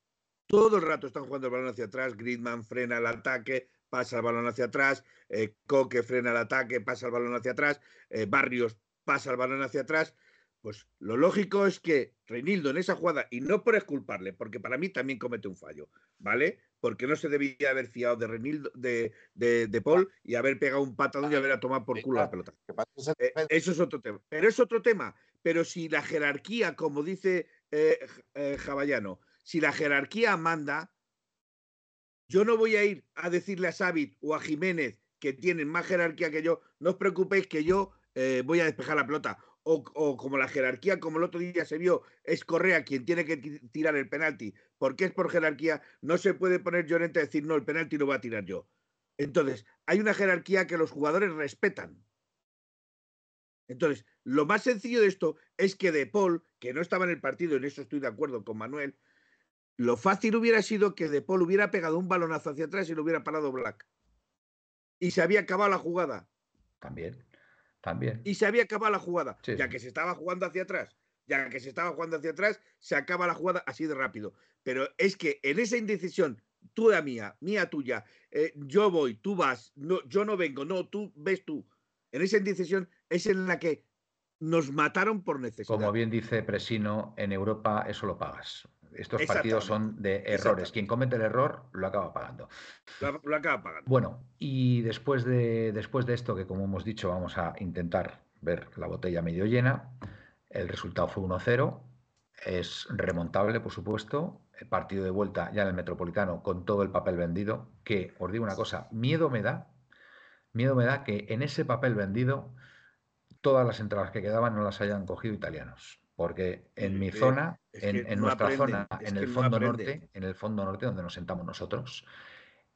Todo el rato están jugando el balón hacia atrás. Gridman frena el ataque, pasa el balón hacia atrás. Eh, Coque frena el ataque, pasa el balón hacia atrás. Eh, Barrios pasa el balón hacia atrás pues lo lógico es que Reinildo en esa jugada, y no por esculparle, porque para mí también comete un fallo, ¿vale? Porque no se debía haber fiado de Reinildo, de, de, Paul y haber pegado un patadón y haber tomado por culo la pelota. Eh, eso es otro tema. Pero es otro tema. Pero si la jerarquía, como dice eh, eh si la jerarquía manda, yo no voy a ir a decirle a Sábit o a Jiménez que tienen más jerarquía que yo, no os preocupéis que yo eh, voy a despejar la pelota o, como la jerarquía, como el otro día se vio, es Correa quien tiene que tirar el penalti porque es por jerarquía, no se puede poner Llorente a decir, no, el penalti lo va a tirar yo. Entonces, hay una jerarquía que los jugadores respetan. Entonces, lo más sencillo de esto es que De Paul, que no estaba en el partido, en eso estoy de acuerdo con Manuel, lo fácil hubiera sido que De Paul hubiera pegado un balonazo hacia atrás y lo hubiera parado Black. Y se había acabado la jugada. También, también. Y se había acabado la jugada, ya que se estaba jugando hacia atrás. Ya que se estaba jugando hacia atrás, se acaba la jugada así de rápido. Pero es que en esa indecisión, tuya mía, mía tuya, eh, yo voy, tú vas, no, yo no vengo, no, tú ves tú. En esa indecisión es en la que nos mataron por necesidad. Como bien dice Presino, en Europa eso lo pagas. Estos partidos son de errores. Quien comete el error lo acaba pagando. Lo, acaba pagando. Bueno, y después de, después de esto, que como hemos dicho, vamos a intentar ver la botella medio llena, el resultado fue 1-0. Es remontable, por supuesto. El partido de vuelta ya en el Metropolitano con todo el papel vendido. Que os digo una cosa, miedo me da, miedo me da que en ese papel vendido todas las entradas que quedaban no las hayan cogido italianos. Porque en mi zona, en, nuestra zona, en el fondo norte, en el fondo norte donde nos sentamos nosotros,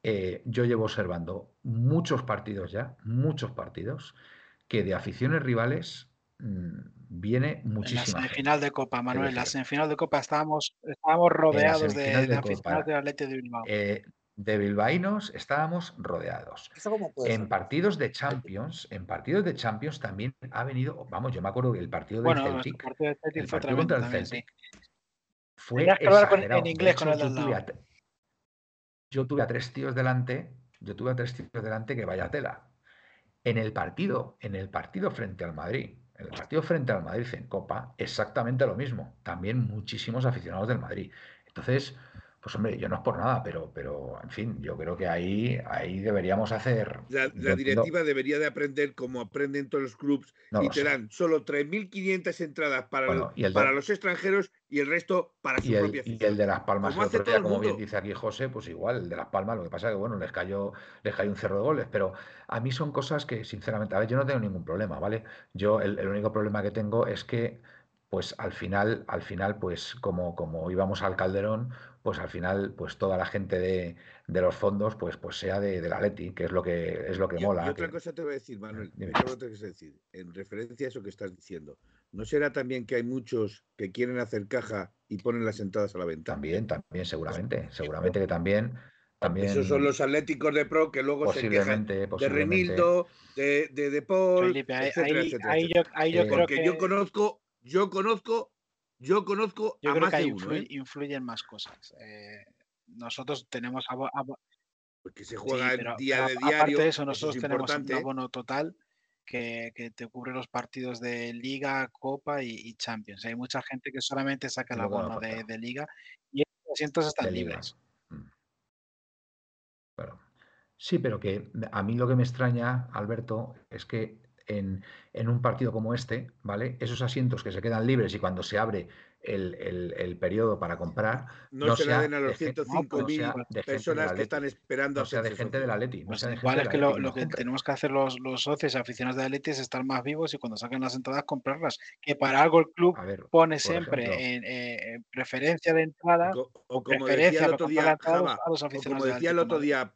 eh, yo llevo observando muchos partidos ya, muchos partidos, que de aficiones rivales mm, viene muchísima. En la semifinal de Copa, Manuel, en la semifinal de Copa estábamos, estábamos rodeados de, de, aficionados de Atlético de Bilbao. Eh, de bilbaínos estábamos rodeados. En partidos de Champions, en partidos de Champions también ha venido, vamos, yo me acuerdo que el partido del Celtic, el partido contra el Celtic fue exagerado. en inglés con el yo, tuve a, yo tuve a tres tíos delante, yo tuve a tres tíos delante que vaya tela. En el partido, en el partido frente al Madrid, en el partido frente al Madrid en Copa, exactamente lo mismo. También muchísimos aficionados del Madrid. Entonces, pues hombre, yo no es por nada, pero, pero en fin, yo creo que ahí, ahí deberíamos hacer. La, directiva debería de aprender como aprenden todos los clubes y te dan solo 3.500 entradas para, para los extranjeros y el resto para su y propia Y el de Las Palmas, como, otro día, como bien dice aquí José, pues igual, el de Las Palmas, lo que pasa es que bueno, les cayó, les cayó un cerro de goles, pero a mí son cosas que, sinceramente, a ver, yo no tengo ningún problema, ¿vale? Yo el único problema que tengo es que pues al final, al final, pues como, como íbamos al Calderón, pues al final, pues toda la gente de, los fondos, pues, pues sea de, la Leti, que es lo que es lo que mola. Y otra cosa te voy a decir, Manuel, otra cosa decir, en referencia a eso que estás diciendo. ¿No será también que hay muchos que quieren hacer caja y ponen las entradas a la venta? También, también, seguramente. Seguramente que también. También, Esos son los atléticos de pro que luego se quejan de Renildo, de, de, de Paul, Felipe, etcétera, ahí, etcétera, ahí, yo, ahí yo creo que yo conozco yo conozco, yo conozco yo a creo más que de uno, ¿eh? influyen más cosas. Eh, nosotros tenemos porque se juega el día de diario. Aparte de eso, nosotros tenemos un abono total que, que, te cubre los partidos de Liga, Copa y, Champions. Hay mucha gente que solamente saca el abono de, de, Liga y los asientos están libres. Mm. Bueno, sí, pero que a mí lo que me extraña, Alberto, es que en, un partido como este, ¿vale? Esos asientos que se quedan libres y cuando se abre el, periodo para comprar. No, se le den a los 105.000 personas que están esperando. O sea, de gente de la Leti. Pues igual es que lo, que tenemos que hacer los, los socios y aficionados de la Leti es estar más vivos y cuando saquen las entradas comprarlas. Que para algo el club pone siempre en, preferencia de entrada o, como decía el otro día, a los aficionados como decía el otro día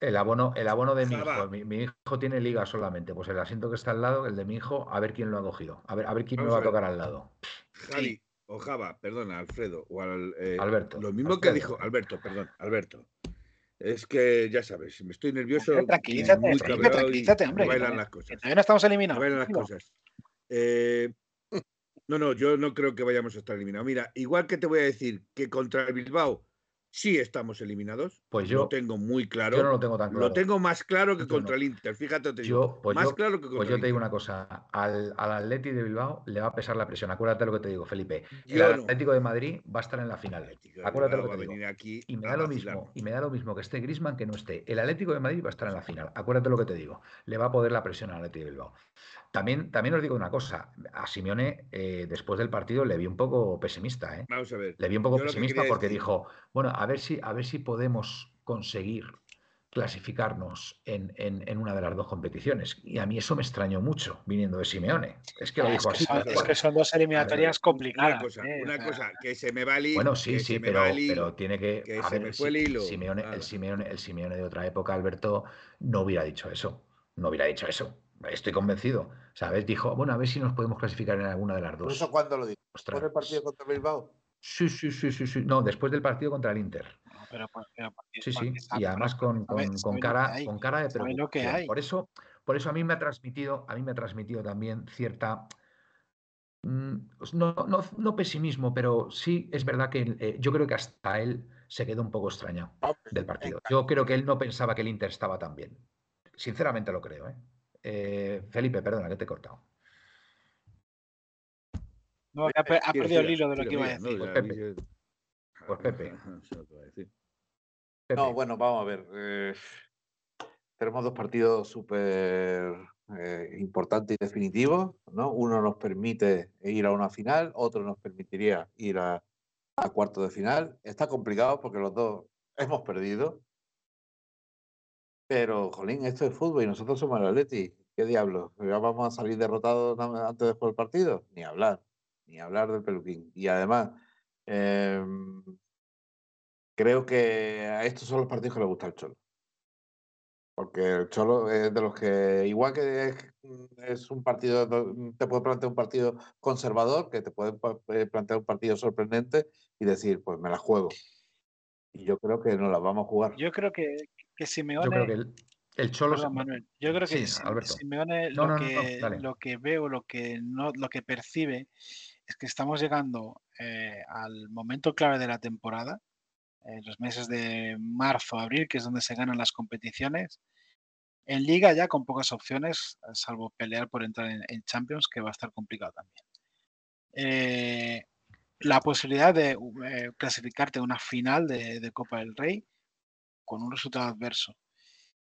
el abono, el abono de mi hijo. Mi, hijo tiene liga solamente. Pues el asiento que está al lado, el de mi hijo, a ver quién lo ha cogido. A ver, a ver quién me va a tocar al lado. Javi, o Java, perdona, Alfredo, o eh, Alberto. Lo mismo que dijo Alberto, perdón, Alberto. Es que ya sabes, me estoy nervioso. Tranquilízate, muy tranquilízate, hombre. Bailan las cosas. Todavía no estamos eliminados. Bailan las cosas. Eh, no, no, yo no creo que vayamos a estar eliminados. Mira, igual que te voy a decir que contra el Bilbao sí estamos eliminados. Pues yo lo tengo muy claro. Yo no lo tengo tan claro. Lo tengo más claro que contra el Inter, fíjate. Te digo. Pues más claro que contra Pues yo te digo una cosa, al, al, Atleti de Bilbao le va a pesar la presión. Acuérdate lo que te digo, Felipe. el Atlético de Madrid va a estar en la final. Acuérdate lo que te digo. Aquí y me da lo mismo, y me da lo mismo que esté Grisman que no esté. El Atlético de Madrid va a estar en la final. Acuérdate lo que te digo. Le va a poder la presión al Atlético de Bilbao. También, también os digo una cosa, a Simeone eh, después del partido le vi un poco pesimista, ¿eh? Vamos a ver. Le vi un poco pesimista porque dijo, bueno, a ver si, a ver si podemos conseguir clasificarnos en, una de las dos competiciones. Y a mí eso me extrañó mucho, viniendo de Simeone. Es que lo dijo así. es que son dos eliminatorias complicadas. Una cosa, que se me va el hilo. Bueno, sí, sí, pero, pero, tiene que. se me fue el hilo. Simeone, el, Simeone, el Simeone de otra época, Alberto, no hubiera dicho eso. No hubiera dicho eso. Estoy convencido. ¿Sabes? Dijo, bueno, a ver si nos podemos clasificar en alguna de las dos. ¿Eso cuándo lo dijo? ¿Por el partido contra Bilbao? Sí, sí, sí, sí, sí. No, después del partido contra el Inter. Sí, sí, y además con, cara, con cara de preocupación. Por eso, por eso a mí me ha transmitido, a mí me ha transmitido también cierta mm, pues no, no, pesimismo, pero sí es verdad que eh, yo creo que hasta él se quedó un poco extrañado del partido. Yo creo que él no pensaba que el Inter estaba tan bien. Sinceramente lo creo. ¿eh? Eh, Felipe, perdona, que te he cortado. No, ha, perdido el hilo de lo que iba a decir. Pues Pepe. Pues Pepe. No, bueno, vamos a ver. Eh, tenemos dos partidos súper eh, importantes y definitivos, ¿no? Uno nos permite ir a una final, otro nos permitiría ir a, a cuarto de final. Está complicado porque los dos hemos perdido. Pero, jolín, esto es fútbol y nosotros somos el Atleti. ¿Qué diablos? ¿Ya vamos a salir derrotados antes de jugar el partido? Ni hablar, ni hablar del peluquín. Y además, eh, creo que a estos son los partidos que le gusta al Cholo. Porque el Cholo es de los que, igual que es, un partido, te puede plantear un partido conservador, que te puede eh, plantear un partido sorprendente y decir, pues me la juego. Yo creo que no la vamos a jugar. Yo creo que, que Simeone. Yo creo que el, Cholo. yo creo que Simeone lo, que, lo que veo, lo que, no, lo que percibe, es que estamos llegando eh, al momento clave de la temporada en los meses de marzo, abril, que es donde se ganan las competiciones. En liga ya con pocas opciones, salvo pelear por entrar en, Champions, que va a estar complicado también. Eh, la posibilidad de eh, clasificarte a una final de, Copa del Rey con un resultado adverso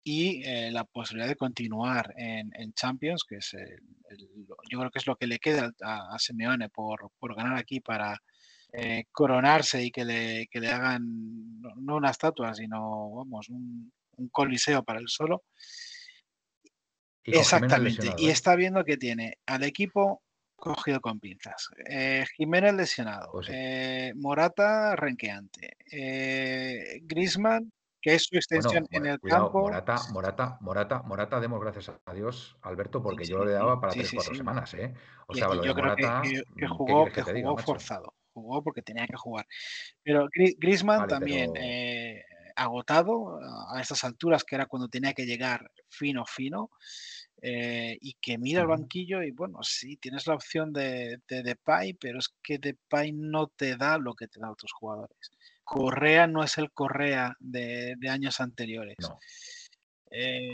y eh, la posibilidad de continuar en, Champions, que es yo creo que es lo que le queda a, a Simeone por, por, ganar aquí para eh, coronarse y que le, le hagan no una estatua, sino vamos, un, coliseo para él solo. Exactamente. Y está viendo que tiene al equipo cogido con pinzas. Eh, Jiménez lesionado. Pues Morata renqueante. Grisman, que es su extensión en el campo. Morata, Morata, Morata, Morata, demos gracias a Dios, Alberto, porque yo lo le daba para tres, cuatro semanas. O sea, yo creo que, jugó, que jugó forzado jugó porque tenía que jugar. Pero Grisman también eh, agotado a estas alturas, que era cuando tenía que llegar fino, fino, eh, y que mira el banquillo y bueno, sí, tienes la opción de, de Depay, pero es que Depay no te da lo que te da otros jugadores. Correa no es el Correa de, de años anteriores. Eh,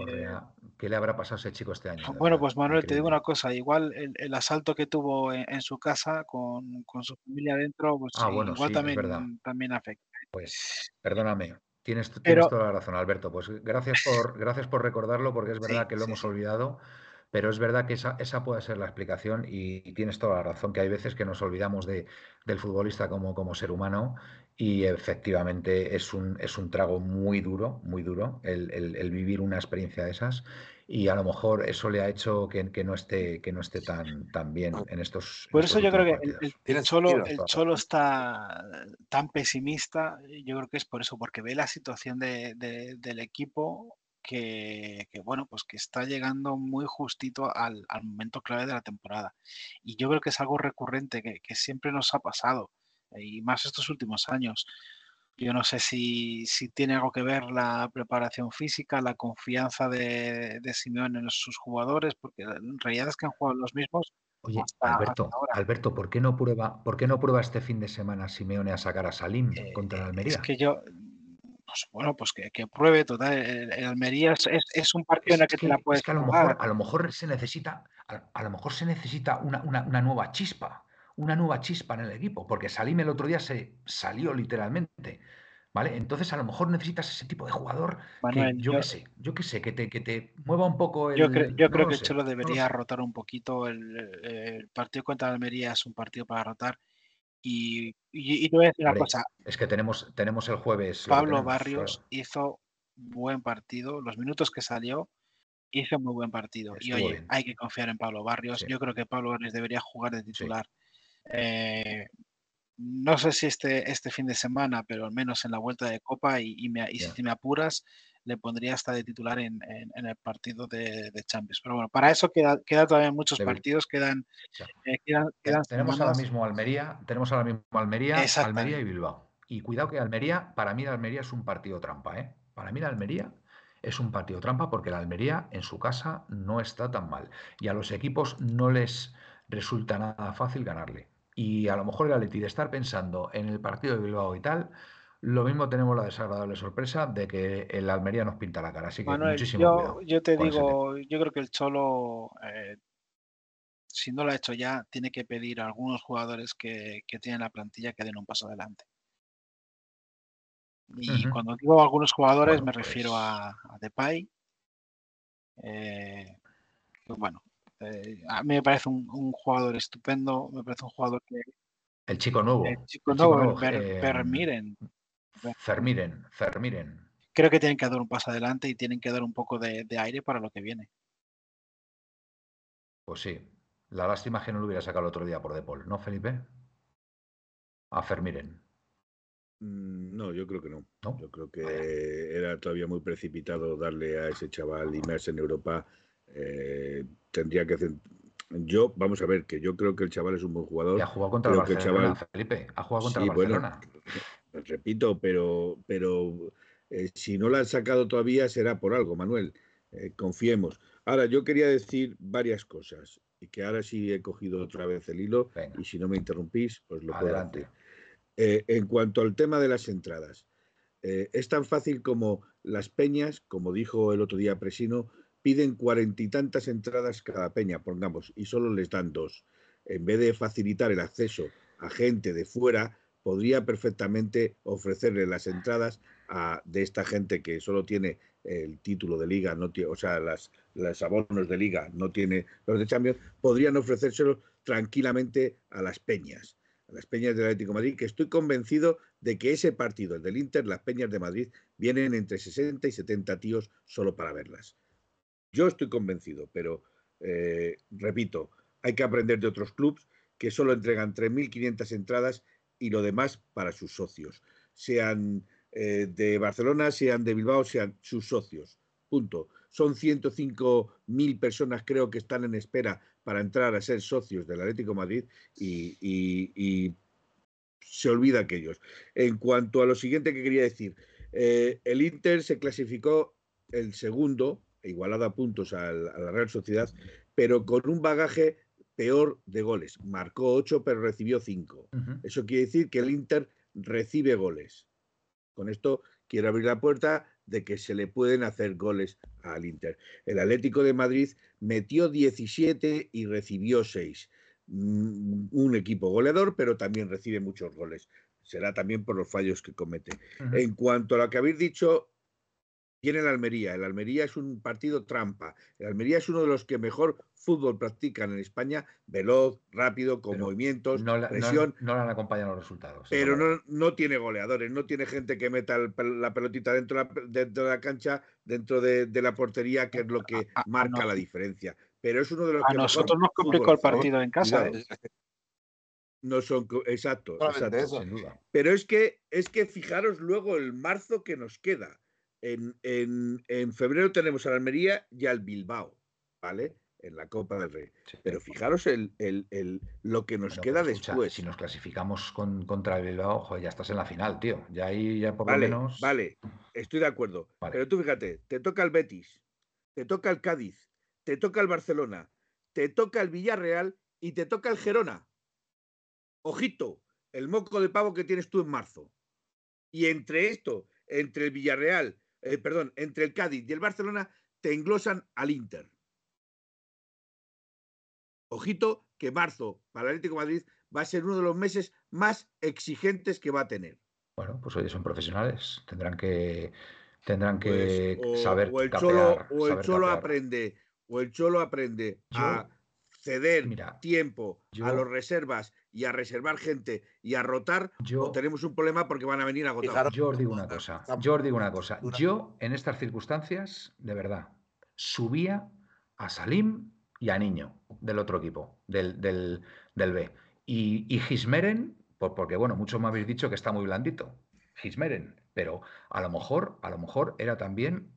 ¿Qué le habrá pasado a ese chico este año? Bueno, pues Manuel, te digo una cosa, igual el, asalto que tuvo en, su casa con, su familia adentro, pues ah, igual también, también afecta. Pues perdóname, tienes, toda la razón, Alberto. Pues gracias <laughs> por, gracias por recordarlo, porque es verdad que lo hemos olvidado. Pero es verdad que esa, esa puede ser la explicación y, tienes toda la razón, que hay veces que nos olvidamos de, del futbolista como, como ser humano y efectivamente es un, es un trago muy duro, muy duro el, vivir una experiencia de esas y a lo mejor eso le ha hecho que, no esté que no esté tan, tan bien en estos. Por eso yo creo que el, el, Cholo, el Cholo está tan pesimista, yo creo que es por eso, porque ve la situación de, del equipo que, bueno, pues que está llegando muy justito al, momento clave de la temporada. Y yo creo que es algo recurrente que, que siempre nos ha pasado y más estos últimos años. Yo no sé si, tiene algo que ver la preparación física, la confianza de, de Simeone en sus jugadores, porque en realidad es que han jugado los mismos. Oye, Alberto, Alberto, ¿por qué no prueba, por qué no prueba este fin de semana Simeone a sacar a Salim eh, contra el Almería? Es que yo, pues, bueno, pues que, pruebe, total, el, Almería es, un partido en el que, te la puedes es que a lo mejor, a lo mejor se necesita, a, lo mejor se necesita una, una nueva chispa una nueva chispa en el equipo, porque Salim el otro día se salió literalmente. ¿Vale? Entonces a lo mejor necesitas ese tipo de jugador que yo, qué sé, yo qué sé, que te, que te mueva un poco el. Yo, yo creo que Cholo debería rotar un poquito. El, partido contra Almería es un partido para rotar. Y, y, te voy a decir una cosa. Es que tenemos, tenemos el jueves. Pablo Barrios hizo buen partido. Los minutos que salió, hizo muy buen partido. y oye, hay que confiar en Pablo Barrios. Yo creo que Pablo Barrios debería jugar de titular. Eh, no sé si este, este fin de semana, pero al menos en la vuelta de Copa y, si me apuras, le pondría hasta de titular en, el partido de, Champions. Pero bueno, para eso queda, queda todavía muchos partidos, quedan, eh, tenemos ahora mismo Almería, tenemos ahora mismo Almería, Almería y Bilbao. Y cuidado que Almería, para mí la Almería es un partido trampa, ¿eh? Para mí la Almería es un partido trampa porque la Almería en su casa no está tan mal. Y a los equipos no les resulta nada fácil ganarle. Y a lo mejor el Atleti de estar pensando en el partido de Bilbao y tal, lo mismo tenemos la desagradable sorpresa de que el Almería nos pinta la cara. Así que muchísimo yo, cuidado. Yo te digo, yo creo que el Cholo, eh, si no lo ha hecho ya, tiene que pedir a algunos jugadores que, tienen la plantilla que den un paso adelante. Y cuando digo algunos jugadores me refiero pues a, Depay. Eh, bueno, eh, a mí me parece un, jugador estupendo, me parece un jugador que... El chico nuevo. El chico nuevo, Fermiren. Fermiren, Fermiren. Creo que tienen que dar un paso adelante y tienen que dar un poco de, aire para lo que viene. Pues sí. La lástima que no lo hubiera sacado el otro día por Depol, ¿no, Felipe? A Fermiren. Mm, no, yo creo que no. Yo creo que era todavía muy precipitado darle a ese chaval inmerso en Europa. Eh, tendría que hacer. Yo, vamos a ver, que yo creo que el chaval es un buen jugador. Y ha jugado contra el Barcelona, Felipe. Ha jugado contra el Barcelona. repito, pero, pero eh, si no lo han sacado todavía será por algo, Manuel. Eh, confiemos. Ahora, yo quería decir varias cosas y que ahora sí he cogido otra vez el hilo y si no me interrumpís, pues lo Adelante. puedo hacer. en cuanto al tema de las entradas, es tan fácil como las peñas, como dijo el otro día Presino, piden cuarenta y tantas entradas cada peña, pongamos, y solo les dan dos. En vez de facilitar el acceso a gente de fuera, podría perfectamente ofrecerle las entradas a, de esta gente que solo tiene el título de liga, o sea, las, abonos de liga, no tiene los de Champions, podrían ofrecérselo tranquilamente a las peñas, a las peñas del Atlético Madrid, que estoy convencido de que ese partido, el del Inter, las peñas de Madrid, vienen entre 60 y 70 tíos solo para verlas. Yo estoy convencido, pero eh, repito, hay que aprender de otros clubes que solo entregan 3.500 entradas y lo demás para sus socios, sean eh, de Barcelona, sean de Bilbao, sean sus socios. Punto. Son 105.000 personas, creo que están en espera para entrar a ser socios del Atlético Madrid y, se olvida aquellos. En cuanto a lo siguiente que quería decir, eh, el Inter se clasificó el segundo igualada a puntos a la Real Sociedad, pero con un bagaje peor de goles. Marcó 8, pero recibió 5. Eso quiere decir que el Inter recibe goles. Con esto quiero abrir la puerta de que se le pueden hacer goles al Inter. El Atlético de Madrid metió 17 y recibió 6. Mm, un equipo goleador, pero también recibe muchos goles. Será también por los fallos que comete. En cuanto a lo que habéis dicho, Viene el Almería. El Almería es un partido trampa. El Almería es uno de los que mejor fútbol practican en España, veloz, rápido, con movimientos, no presión. No, le han acompañado los resultados. Pero no, no, tiene goleadores, no tiene gente que meta la pelotita dentro de la, cancha, dentro de, la portería, que es lo que marca la diferencia. Pero es uno de los a nosotros nos complicó el partido en casa. ¿eh? No son exacto, exacto. Pero es que es que fijaros luego el marzo que nos queda en, febrero tenemos a la Almería y al Bilbao, ¿vale? En la Copa del Rey. Pero fijaros el, lo que nos queda después. Si nos clasificamos con, contra el Bilbao, ya estás en la final, tío. Ya ahí ya por vale, lo menos. Vale, estoy de acuerdo. Pero tú fíjate, te toca el Betis, te toca el Cádiz, te toca el Barcelona, te toca el Villarreal y te toca el Gerona. Ojito, el moco de pavo que tienes tú en marzo. Y entre esto, entre el Villarreal, eh, perdón, entre el Cádiz y el Barcelona, te englosan al Inter. Ojito que marzo para el Atlético Madrid va a ser uno de los meses más exigentes que va a tener. Bueno, pues hoy son profesionales, tendrán que tendrán que pues, saber o el cholo, o el cholo aprende o el cholo aprende a ceder tiempo a los reservas y a reservar gente y a rotar, yo, tenemos un problema porque van a venir a agotar. Yo os digo una cosa, yo os digo una cosa. Yo, en estas circunstancias, de verdad, subía a Salim y a Niño del otro equipo, del, del, B. Y, y Gismeren, porque bueno, muchos me habéis dicho que está muy blandito. Gismeren, pero a lo mejor, a lo mejor era también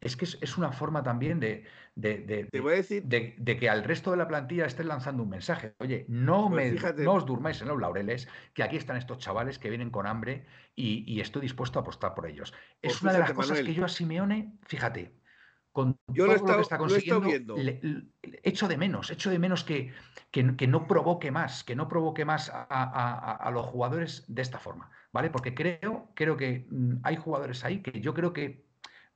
es que es, una forma también de, de, decir... de, que al resto de la plantilla estén lanzando un mensaje. Oye, no, pues me, no os durmáis en los laureles, que aquí están estos chavales que vienen con hambre y, estoy dispuesto a apostar por ellos. es pues una de las cosas que yo a Simeone, fíjate, con yo todo lo, que está consiguiendo, echo de menos, echo de menos que, que, no provoque más, que no provoque más a, los jugadores de esta forma, ¿vale? Porque creo, creo que mm, hay jugadores ahí que yo creo que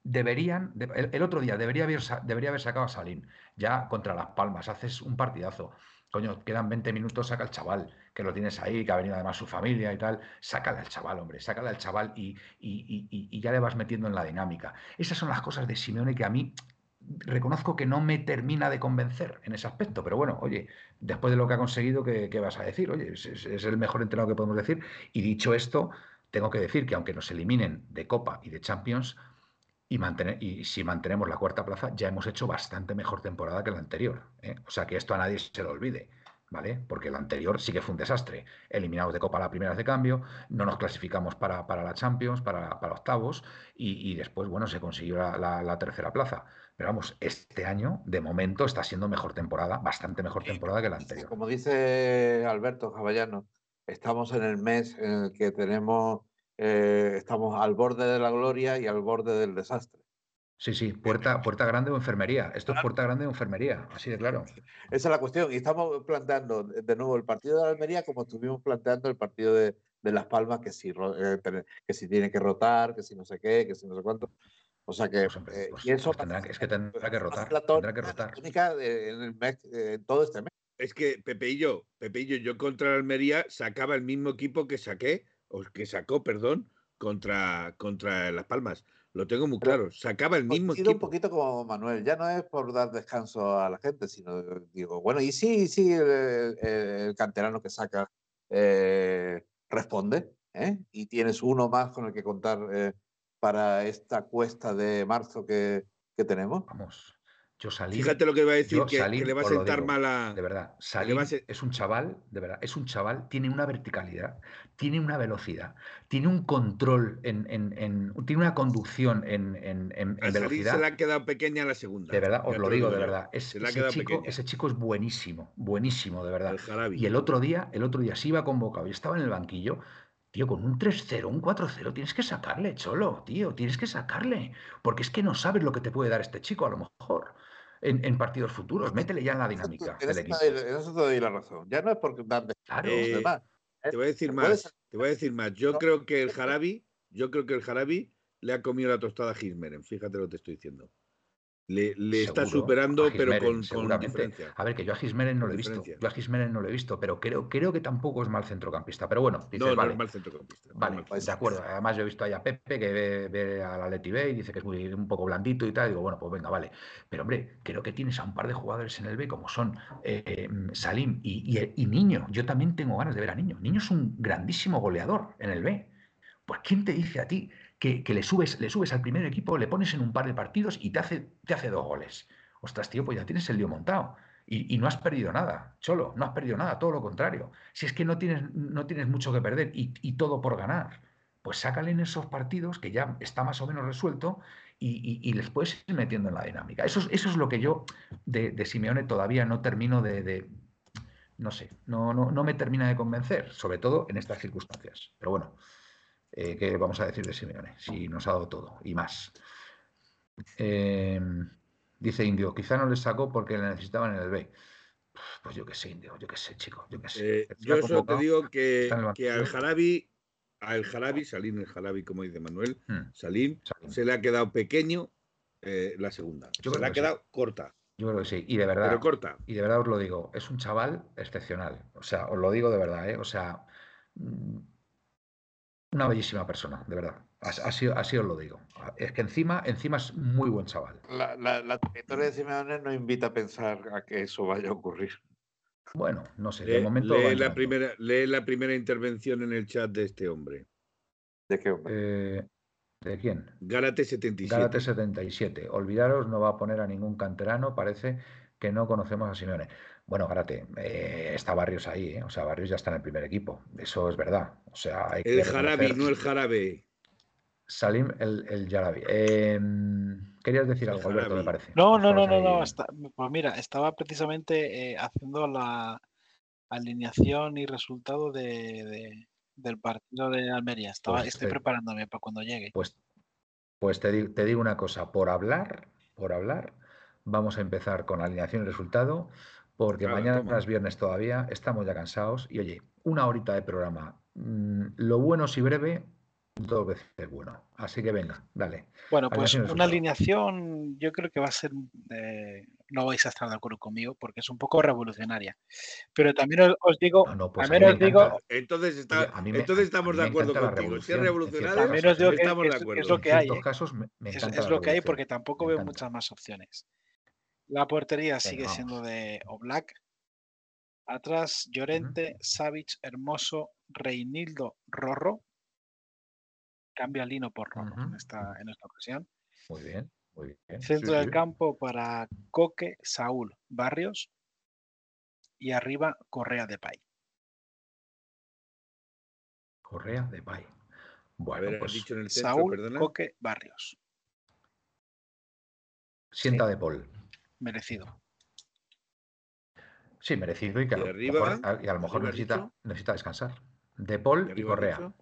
deberían, el, otro día debería haber, debería haber sacado a Salim, ya contra Las Palmas, haces un partidazo, coño, quedan 20 minutos, saca al chaval, que lo tienes ahí, que ha venido además su familia y tal, sácale al chaval, hombre, sácale al chaval y, y, ya le vas metiendo en la dinámica. Esas son las cosas de Simeone que a mí reconozco que no me termina de convencer en ese aspecto, pero bueno, oye, después de lo que ha conseguido, ¿qué, vas a decir? Oye, es, es, el mejor entrenador que podemos decir. Y dicho esto, tengo que decir que aunque nos eliminen de Copa y de Champions, y, mantener, y si mantenemos la cuarta plaza, ya hemos hecho bastante mejor temporada que la anterior. ¿eh? O sea que esto a nadie se lo olvide. ¿Vale? Porque la anterior sí que fue un desastre. Eliminados de Copa la primera de cambio, no nos clasificamos para, para la Champions, para, para octavos, y, después, bueno, se consiguió la, tercera plaza. Pero vamos, este año, de momento, está siendo mejor temporada, bastante mejor temporada que la anterior. Como dice Alberto Caballano, estamos en el mes en el que tenemos eh, estamos al borde de la gloria y al borde del desastre. Sí, sí, puerta, puerta grande o enfermería. Esto es puerta grande o enfermería, así de claro. Esa es la cuestión. Y estamos planteando de nuevo el partido de la Almería como estuvimos planteando el partido de, Las Palmas, que si, eh, que si tiene que rotar, que si no sé qué, que si no sé cuánto. O sea que. Pues, eh, pues, eso pues es que tendrá que rotar. Tendrá que rotar. En, todo este mes. Es que Pepeillo, Pepeillo, yo contra la Almería sacaba el mismo equipo que saqué o que sacó, perdón, contra, contra Las Palmas. Lo tengo muy claro. Sacaba el mismo equipo. un poquito como Manuel. Ya no es por dar descanso a la gente, sino digo, bueno, y sí, sí, el, canterano que saca eh, responde, ¿eh? y tienes uno más con el que contar eh, para esta cuesta de marzo que, que tenemos. Vamos. Yo salí. Fíjate lo que va a decir, que, le va a sentar mala. De verdad, salí. es un chaval, de verdad, es un chaval, tiene una verticalidad, tiene una velocidad, tiene un control, en, tiene una conducción en, en velocidad. se le ha quedado pequeña la segunda. De verdad, os lo digo, de verdad. ese, chico, ese chico es buenísimo, buenísimo, de verdad. y el otro día, el otro día sí iba convocado y estaba en el banquillo. Tío, con un 3-0, un 4-0, tienes que sacarle, cholo, tío, tienes que sacarle. Porque es que no sabes lo que te puede dar este chico, a lo mejor en, partidos futuros. Métele ya en la dinámica en del equipo. eso te doy la razón. Ya no es porque dar claro. Eh, te voy a decir más. Te voy a decir más. Yo creo que el Jarabi, yo creo que el Jarabi le ha comido la tostada a Gismeren. Fíjate lo que te estoy diciendo. Le, está superando, pero con, diferencia. A ver, que yo a Gismeren no lo he visto. Yo a Gismeren no lo he visto, pero creo, creo que tampoco es mal centrocampista. Pero bueno, no, no es mal centrocampista. Vale, de acuerdo. Además, yo he visto ahí a Pepe que ve, ve a la Leti B y dice que es muy un poco blandito y tal. Y digo, bueno, pues venga, vale. Pero hombre, creo que tienes a un par de jugadores en el B como son eh, Salim y, y, y Niño. Yo también tengo ganas de ver a Niño. Niño es un grandísimo goleador en el B. Pues, ¿quién te dice a ti que, le, subes, le subes al primer equipo, le pones en un par de partidos y te hace, te hace dos goles. Ostras, tío, pues ya tienes el lío montado. Y, no has perdido nada, Cholo, no has perdido nada, todo lo contrario. Si es que no tienes, no tienes mucho que perder y, todo por ganar, pues sácale en esos partidos que ya está más o menos resuelto y, les puedes ir metiendo en la dinámica. Eso, eso es lo que yo de, Simeone todavía no termino de, no sé, no, no, no me termina de convencer, sobre todo en estas circunstancias. Pero bueno, eh, ¿Qué vamos a decir de Simeone? Si nos ha dado todo y más. Eh, dice Indio, quizá no le sacó porque le necesitaban en el B. Pues yo qué sé, Indio, yo qué sé, chico, yo qué sé. Eh, yo solo te digo que, al Jarabi, al Jarabi, Salín el Jarabi, como dice Manuel, hmm. Salín, se le ha quedado pequeño la segunda. se le ha quedado corta. Yo creo que sí, y de verdad. Pero corta. Y de verdad os lo digo, es un chaval excepcional. O sea, os lo digo de verdad, ¿eh? O sea, una bellísima persona, de verdad. Así, así, os lo digo. Es que encima, encima es muy buen chaval. La, la, trayectoria de Simeone no invita a pensar a que eso vaya a ocurrir. Bueno, no sé, de momento. Lee la, primera, lee la primera intervención en el chat de este hombre. ¿De qué hombre? Eh, ¿De quién? Gárate 77. Gárate 77. Olvidaros, no va a poner a ningún canterano, parece que no conocemos a Simeone. Bueno, Gárate, eh, está Barrios ahí, ¿eh? o sea, Barrios ya está en el primer equipo, eso es verdad. O sea, hay el Jarabi, no el Jarabe. Salim el, el Jarabi. Em, querías decir algo, Alberto, me parece. No, no, no, no, no. pues mira, estaba precisamente haciendo la alineación y resultado de, del partido de Almería. Estaba, pues estoy preparándome para cuando llegue. Pues, pues te, digo, te digo una cosa, por hablar, por hablar, vamos a empezar con alineación y resultado, porque mañana es viernes todavía, estamos ya cansados y oye, una horita de programa, mm, lo bueno si breve, dos veces bueno. Así que venga, dale. Bueno, pues una alineación yo creo que va a ser, eh, no vais a estar de acuerdo conmigo porque es un poco revolucionaria. Pero también os, digo, pues también os digo... Entonces, entonces estamos de acuerdo contigo. Si es revolucionario, también os digo que estamos es, de acuerdo. Es lo que hay. ¿eh? Casos es, lo que hay porque tampoco veo muchas más opciones. La portería sigue siendo de Oblak. Atrás, Llorente, Savic, Hermoso, Reinildo, Rorro cambia Lino por Rorro en, esta, en esta ocasión. Muy bien, muy bien. Centro del campo para Coque, Saúl, Barrios y arriba Correa de Pay. Correa de Pay. Bueno, pues dicho en el Saúl, Coque, Barrios. Sienta de Paul. Merecido. Sí, merecido y que a, lo mejor necesita, necesita descansar. De Paul y Correa.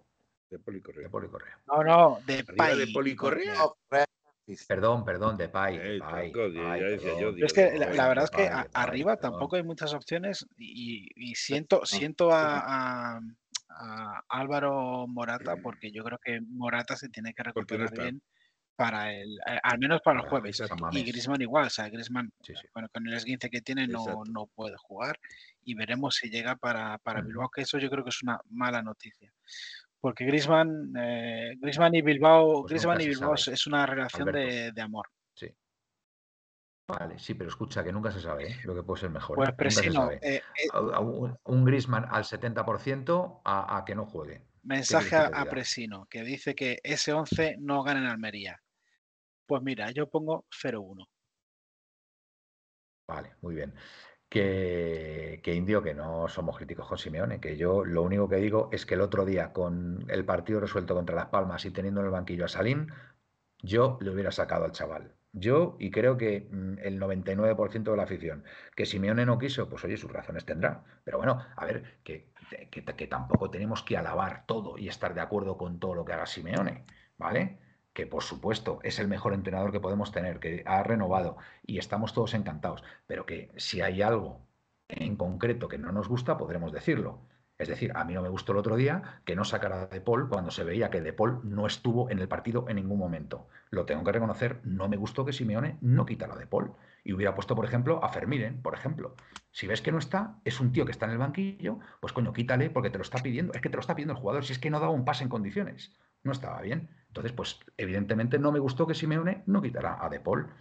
De Poli Correa. De Poli Correa. No, no, de Pai. de Poli Correa. Perdón, perdón, de Pai. es que la, verdad es que arriba tampoco hay muchas opciones y, siento, siento a, Álvaro Morata porque yo creo que Morata se tiene que recuperar bien para el, eh, al menos para el jueves. Y Grisman igual, o sea, Grisman, bueno, con el esguince que tiene no, no puede jugar y veremos si llega para, para Bilbao, que eso yo creo que es una mala noticia porque Grisman, eh, y Bilbao, pues y Bilbao es una relación de, amor. Sí. Vale, sí, pero escucha que nunca se sabe ¿eh? lo que puede ser mejor. Pues Presino, eh, un, un, Grisman al 70% a, a, que no juegue. Mensaje a, Presino, que dice que ese 11 no gana en Almería. Pues mira, yo pongo 0-1. Vale, muy bien que, Indio, que no somos críticos con Simeone, que yo lo único que digo es que el otro día, con el partido resuelto contra Las Palmas y teniendo en el banquillo a Salim, yo le hubiera sacado al chaval. Yo, y creo que mm, el 99% de la afición, que Simeone no quiso, pues oye, sus razones tendrá. Pero bueno, a ver, que, que, que tampoco tenemos que alabar todo y estar de acuerdo con todo lo que haga Simeone, ¿vale? Que por supuesto es el mejor entrenador que podemos tener, que ha renovado y estamos todos encantados, pero que si hay algo en concreto que no nos gusta, podremos decirlo. Es decir, a mí no me gustó el otro día que no sacara De Paul cuando se veía que De Paul no estuvo en el partido en ningún momento. Lo tengo que reconocer, no me gustó que Simeone no quitara De Paul y hubiera puesto, por ejemplo, a Fermiren, por ejemplo. Si ves que no está, es un tío que está en el banquillo, pues coño, quítale porque te lo está pidiendo. Es que te lo está pidiendo el jugador, si es que no daba un pase en condiciones. No estaba bien. Entonces, pues evidentemente no me gustó que Simeone no quitara a De Paul.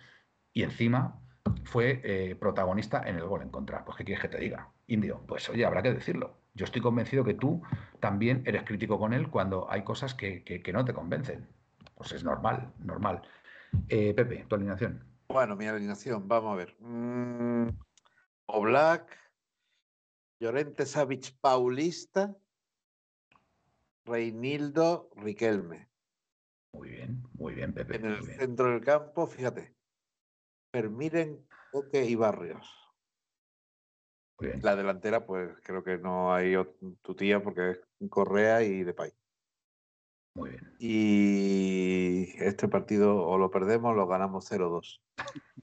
Y encima fue eh, protagonista en el gol en contra. Pues, ¿qué quieres que te diga? Indio, pues oye, habrá que decirlo. Yo estoy convencido que tú también eres crítico con él cuando hay cosas que, no te convencen. Pues es normal, normal. Eh, Pepe, tu alineación. Bueno, mi alineación, vamos a ver. Mm, Oblak, Llorente Savich Paulista, Reinildo Riquelme. Muy bien, muy bien, Pepe. En el centro del campo, fíjate, Permiren, Coque y Barrios. Muy bien. La delantera, pues creo que no hay tu tía porque es Correa y Depay. Muy bien. Y este partido o lo perdemos o lo ganamos 0-2. <laughs>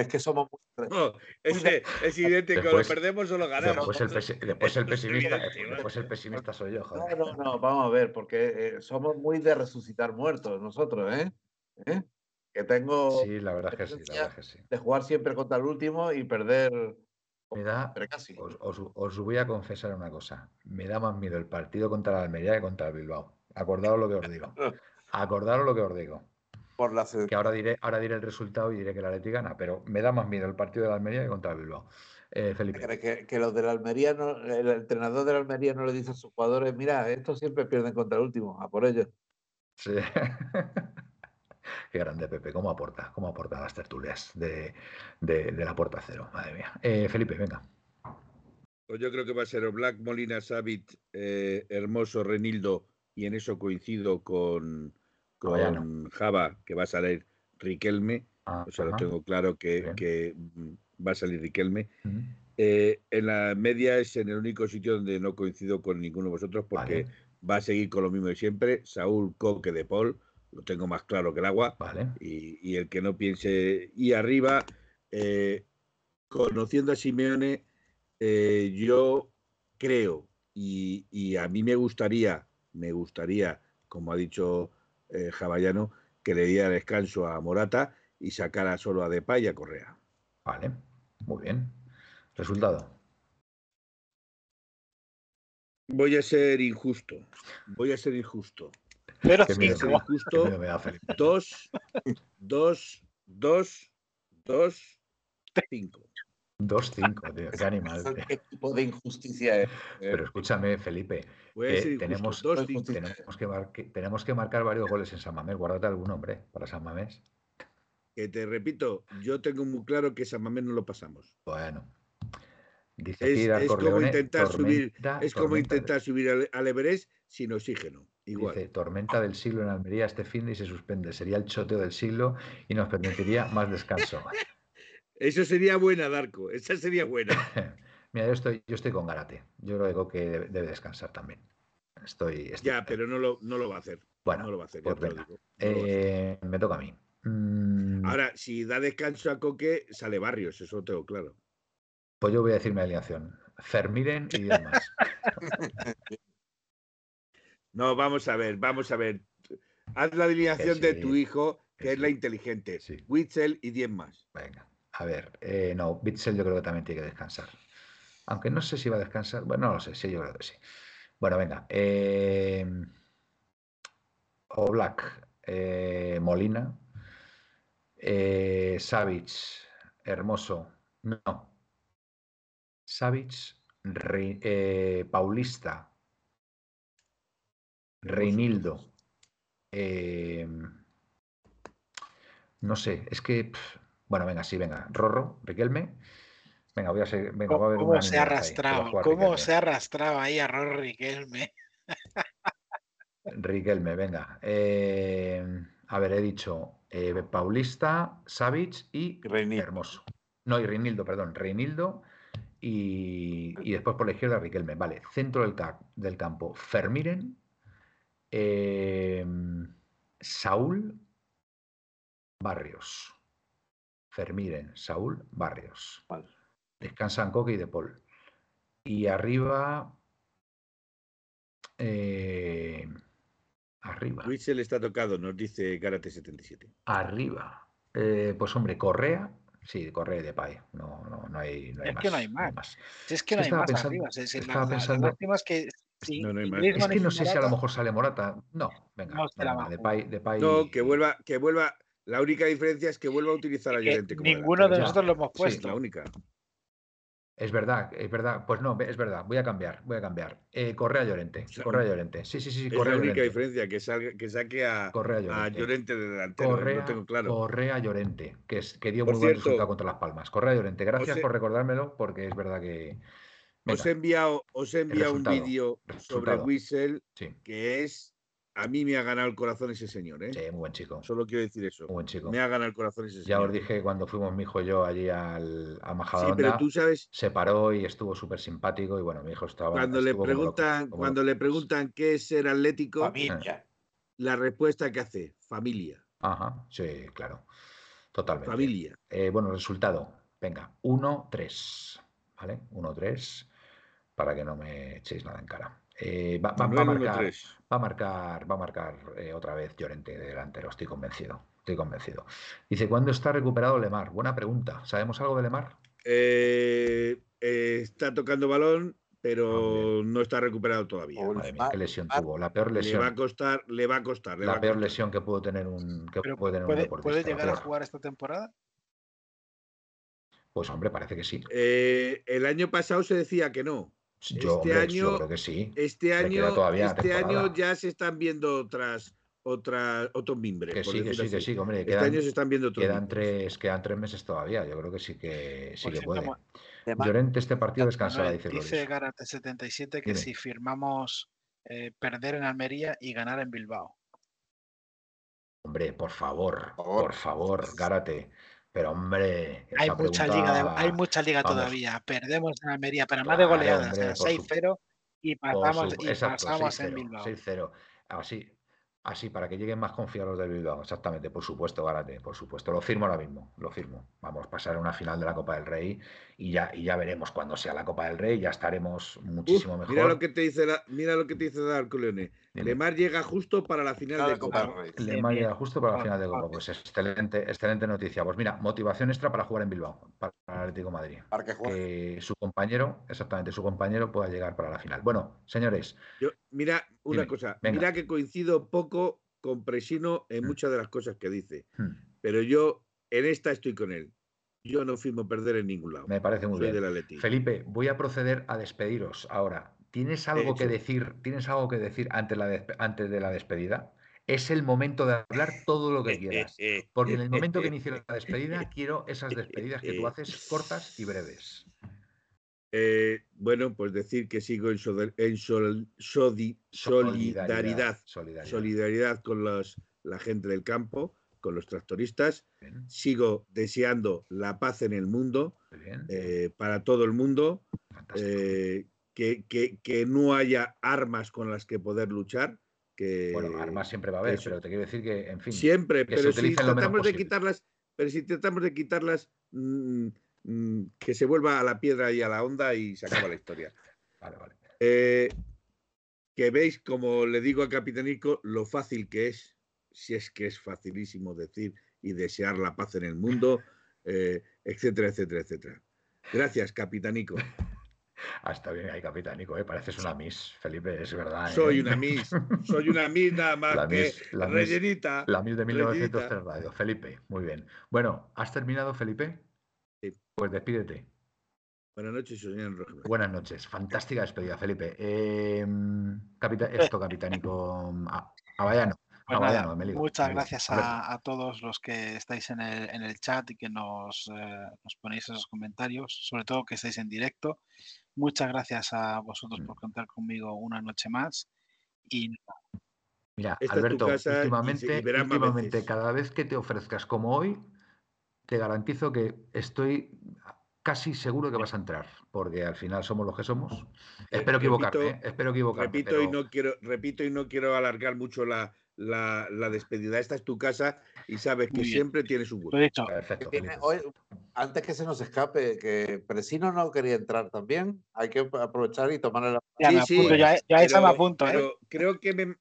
es que somos muy... No, es, evidente que o lo perdemos o lo ganamos. Después el, después el pesimista, después el pesimista soy yo. Joder. No, no, no, vamos a ver, porque eh, somos muy de resucitar muertos nosotros, ¿eh? ¿Eh? Que tengo. Sí, la verdad que sí, la verdad que sí. De jugar siempre contra el último y perder. Me da, os, os, voy a confesar una cosa. Me da más miedo el partido contra la Almería que contra el Bilbao. Acordaos lo que os digo. <laughs> Acordaos lo que os digo. Por Que ahora diré, ahora diré el resultado y diré que la Leti gana, pero me da más miedo el partido de la Almería que contra el Bilbao. Eh, Felipe. Que, que, los del Almería, no, el entrenador del Almería no le dice a sus jugadores, mira, estos siempre pierden contra el último, a por ellos. Sí. <laughs> Qué grande Pepe, cómo aporta, cómo aporta las tertulias de, la puerta cero, madre mía. Eh, Felipe, venga. Pues yo creo que va a ser Black, Molina, Savit, eh, Hermoso, Renildo, y en eso coincido con, con Java, que va a salir Riquelme. Ah, o sea, lo tengo claro que, va a salir Riquelme. Eh, en la media es en el único sitio donde no coincido con ninguno de vosotros porque va a seguir con lo mismo de siempre. Saúl Coque de Paul, lo tengo más claro que el agua. Vale. Y, el que no piense. Y arriba, eh, conociendo a Simeone, eh, yo creo y, a mí me gustaría, me gustaría, como ha dicho eh, Javallano, que le diera descanso a Morata y sacara solo a Depay y a Correa. Vale, muy bien. Resultado. Voy a ser injusto. Voy a ser injusto. Pero voy a ser injusto. Dos, dos, dos, dos, cinco. 2-5, tío, qué animal. ¿Qué tipo de injusticia es? Pero escúchame, Felipe. tenemos, tenemos, que tenemos que marcar varios goles en San Mamés. Guárdate algún hombre para San Mamés. Que te repito, yo tengo muy claro que San Mamés no lo pasamos. Bueno. Dice es, como intentar subir, es como intentar subir al, Everest sin oxígeno. Igual. Dice, tormenta del siglo en Almería este fin y se suspende. Sería el choteo del siglo y nos permitiría más descanso. <laughs> Eso sería buena, Darko. Esa sería buena. <laughs> Mira, yo estoy, yo estoy con Garate. Yo creo que debe, descansar también. Estoy, Ya, pero no lo, no lo va a hacer. Bueno, no lo va a hacer. Eh, me toca a mí. Mm. Ahora, si da descanso a Coque, sale Barrios, eso lo tengo claro. Pues yo voy a decir mi alineación. Fermiren y demás. <laughs> no, vamos a ver, vamos a ver. Haz la alineación de tu hijo, que, es la inteligente. Sí. Witzel y 10 más. Venga. A ver, eh, no, Bitzel yo creo que también tiene que descansar. Aunque no sé si va a descansar. Bueno, no lo sé, sí, yo creo que sí. Bueno, venga. Eh, o Black, eh, Molina, eh, Savic, Hermoso, no. Savic, Paulista, Reinildo. no sé, es que bueno, venga, sí, venga. Rorro, Riquelme. Venga, voy a ser. Venga, va a ver ¿Cómo se ha arrastrado? ¿Cómo se ha arrastrado ahí a Rorro Riquelme? Riquelme, venga. Eh, a ver, he dicho eh, Paulista, Savic y Hermoso. No, y Reinildo, perdón. Reinildo y, y, después por la izquierda Riquelme. Vale, centro del, del campo. Fermiren, eh, Saúl, Barrios. Fermiren, Saúl, Barrios. Descansan Coque y De Paul. Y arriba. Eh, arriba. le está tocado, nos dice Karate 77. Arriba. Eh, pues hombre, Correa. Sí, Correa de Pay. No, no, no hay, no hay es más. Que no hay más. es que no hay más arriba. Es, estaba la, pensando, que no, no hay más. Es que no sé si a lo mejor sale Morata. No, venga. No, de Pay, de Pay, no que vuelva, que vuelva la única diferencia es que vuelva a utilizar a Llorente. ninguno de nosotros lo hemos puesto. la única. Es verdad, es verdad. Pues no, es verdad. Voy a cambiar, voy a cambiar. Eh, Correa Llorente. Correa Llorente. Sí, sí, sí. Es la única diferencia, que, que saque a, Llorente. de delantero. Correa, tengo claro. Correa Llorente, que, es, que dio muy buen resultado contra Las Palmas. Correa Llorente. Gracias por recordármelo, porque es verdad que. os he enviado, os he enviado un vídeo sobre Whistle que es a mí me ha ganado el corazón ese señor, ¿eh? Sí, muy buen chico. Solo quiero decir eso. Muy buen chico. Me ha ganado el corazón ese señor. Ya os dije cuando fuimos mi hijo y yo allí al, a Majadahonda. Sí, pero tú sabes. Se paró y estuvo súper simpático y bueno, mi hijo estaba. Cuando le preguntan, cuando le preguntan qué es ser atlético, familia. La respuesta que hace, familia. Ajá, sí, claro. Totalmente. Familia. Eh, bueno, resultado. Venga, 1-3. ¿Vale? 1-3. Para que no me echéis nada en cara. Eh, va, a marcar, va, a marcar, va a marcar, otra vez Llorente de delantero, estoy convencido. Estoy convencido. Dice, ¿cuándo está recuperado Lemar? Buena pregunta. ¿Sabemos algo de Lemar? Eh, eh, está tocando balón, pero ah, no está recuperado todavía. qué lesión tuvo. La peor lesión. Le va a costar, le va a costar. la peor lesión que pudo tener un, que puede, tener un ¿Puede llegar a jugar esta temporada? Pues hombre, parece que sí. Eh, el año pasado se decía que no. Yo, este año, creo que sí. Este año, este año ya se están viendo otras, otra, otros mimbres. Que sí, que sí, que sí, hombre. Este año se están viendo quedan tres, quedan tres meses todavía. Yo creo que sí que sí que puede. Llorente este partido descansará, dice Dice Garate 77 que si firmamos eh, perder en Almería y ganar en Bilbao. Hombre, por favor, por favor, Gárate. Pero hombre, hay mucha liga, hay mucha liga todavía. Perdemos en Almería, pero más de goleadas, 6-0 y pasamos, y pasamos en Bilbao. 6-0. Así, Así, para que lleguen más confiados del Bilbao, exactamente, por supuesto, Garate, por supuesto. Lo firmo ahora mismo, lo firmo. Vamos a pasar a una final de la Copa del Rey y ya, y ya veremos cuando sea la Copa del Rey, ya estaremos muchísimo mejor. Mira lo que te dice, mira lo que te dice Darko Leone. Lemar llega justo para la final de Copa. Lemar llega justo para la final de Copa. Pues excelente, excelente noticia. Pues mira, motivación extra para jugar en Bilbao, para el Atlético Madrid. Para que, su compañero, exactamente, su compañero pueda llegar para la final. Bueno, señores. Yo, mira, una cosa, mira que coincido poco con Presino en mm. muchas de las cosas que dice. Mm. Pero yo en esta estoy con él. Yo no firmo perder en ningún lado. Me parece muy bien. Felipe, voy a proceder a despediros ahora. ¿Tienes algo que decir? ¿Tienes algo que decir antes, la antes de la despedida? Es el momento de hablar todo lo que quieras. Porque en el momento que inicie la despedida, quiero esas despedidas que tú haces cortas y breves. Eh, bueno, pues decir que sigo en, solidaridad, solidaridad, con la gente del campo, con los tractoristas. Sigo deseando la paz en el mundo, eh, para todo el mundo, eh, que, que, no haya armas con las que poder luchar. Que, bueno, armas siempre va a haber, pero te quiero decir que, en fin. Siempre, pero si tratamos de quitarlas, pero si tratamos de quitarlas. Mm, Mm, que se vuelva a la piedra y a la onda y se acaba la historia. <laughs> vale, vale. Eh, que veis, como le digo a Capitanico, lo fácil que es, si es que es facilísimo decir y desear la paz en el mundo, eh, etcétera, etcétera, etcétera. Gracias, Capitanico. Hasta <laughs> ah, bien ahí, Capitanico, ¿eh? pareces una Miss, Felipe, es verdad. Soy una Miss, soy una Miss nada más la que la rellenita. la Miss de 1903 Radio, Felipe, muy bien. Bueno, ¿has terminado, Felipe? Pues despídete. Buenas noches, señor Buenas noches. Fantástica despedida, Felipe. Eh, esto, capitánico. A, pues muchas gracias a, todos los que estáis en el, chat y que nos, eh, nos, ponéis esos comentarios, sobre todo que estáis en directo. Muchas gracias a vosotros por mm. contar conmigo una noche más. Y Mira, Alberto, últimamente, últimamente cada vez que te ofrezcas como hoy, te garantizo que estoy casi seguro que vas a entrar, porque al final somos los que somos. Espero equivocarme, ¿eh? espero equivocarme. Repito, y no quiero, repito y no quiero alargar mucho la, la, despedida. Esta es tu casa y sabes que siempre tienes un gusto. Perfecto. antes que se nos escape, que Presino no quería entrar también, hay que aprovechar y tomarle la. Ya, sí, sí, ya, ya estaba a punto. ¿eh? Pero creo que me,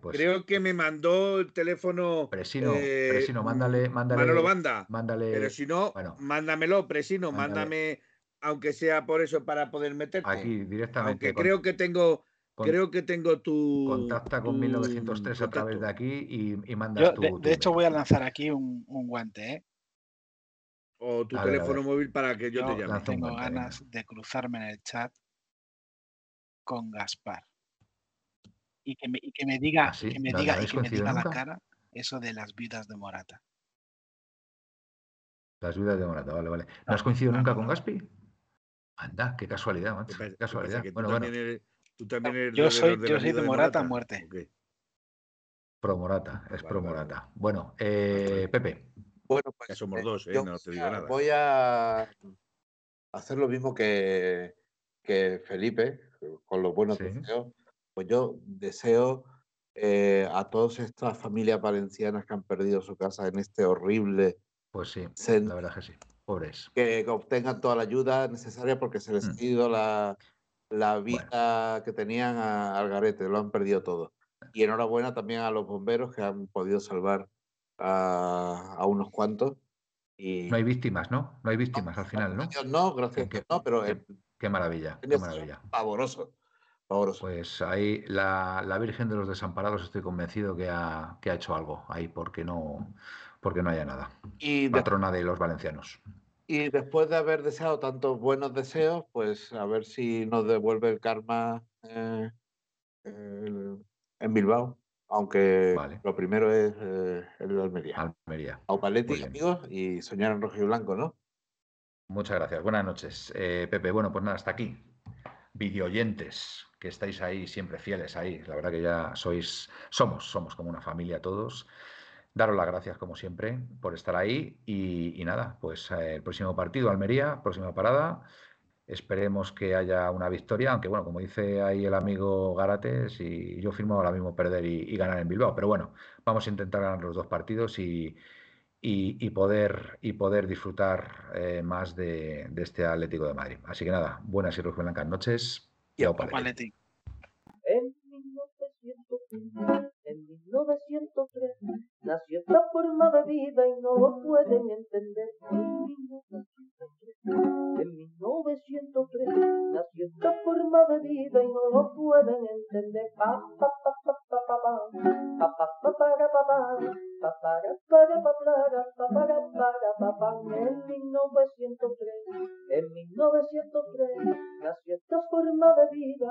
pues Creo que me mandó el teléfono. Presino, eh, Presino, mándale, mándale. Manolo Banda. Mándale. Pero si no, mándamelo, Presino, mándame, aunque sea por eso para poder meterte. Aquí directamente. Aunque creo que tengo. Creo que tengo tu. Contacta con 1903 a través de aquí y, y mandas tu, de, hecho, voy a lanzar aquí un, guante, ¿eh? O tu teléfono móvil para que yo, te llame. Tengo ganas de cruzarme en el chat con Gaspar y que me, y que me diga, ¿Ah, que me diga, y que me diga la cara eso de las vidas de Morata. Las vidas de Morata, vale, vale. ¿No has coincidido nunca con Gaspi? Anda, qué casualidad, macho. Qué casualidad. Bueno, bueno. Tú también eres yo soy, de, yo soy de, Morata, a muerte. Pro Morata, es pro Morata. Bueno, eh, Pepe. Bueno, pues ya somos eh, dos, ¿eh? no te digo nada. Voy a hacer lo mismo que, que Felipe, con los buenos deseos pues yo deseo eh, a todas estas familias valencianas que han perdido su casa en este horrible. Pues sí, la verdad que sí. Pobres. Que obtengan toda la ayuda necesaria porque se les ha mm. ido la, vida que tenían al garete, lo han perdido todo. Y enhorabuena también a los bomberos que han podido salvar a, unos cuantos. Y... No hay víctimas, ¿no? No hay víctimas al final, ¿no? No, gracias. no, pero. Qué, maravilla, qué maravilla. Pavoroso. Pues ahí la, Virgen de los Desamparados estoy convencido que ha, que ha hecho algo ahí porque no, porque no haya nada. Y Patrona de los valencianos. Y después de haber deseado tantos buenos deseos, pues a ver si nos devuelve el karma eh, en Bilbao. Aunque lo primero es eh, el de Almería. Almería. Aupaletti, amigos, y soñar en rojo y blanco, ¿no? Muchas gracias. Buenas noches. Eh, Pepe, bueno, pues nada, hasta aquí. Videoyentes, que estáis ahí siempre fieles ahí. La verdad que ya sois, somos, somos como una familia todos. Daros las gracias, como siempre, por estar ahí. Y, nada, pues eh, el próximo partido, Almería, próxima parada. Esperemos que haya una victoria, aunque bueno, como dice ahí el amigo Garates, y yo firmo ahora mismo perder y, ganar en Bilbao. Pero bueno, vamos a intentar ganar los dos partidos y, y poder, y poder disfrutar eh, más de, este Atlético de Madrid. Así que nada, buenas y blancas noches. Y a. En 1903 nació esta forma de vida y no lo pueden entender. En 1903 nació esta forma de vida y no lo pueden entender. Pa pa pa pa pa pa pa. Pa pa pa pa pa pa. En 1903 en 1903 nació esta forma de vida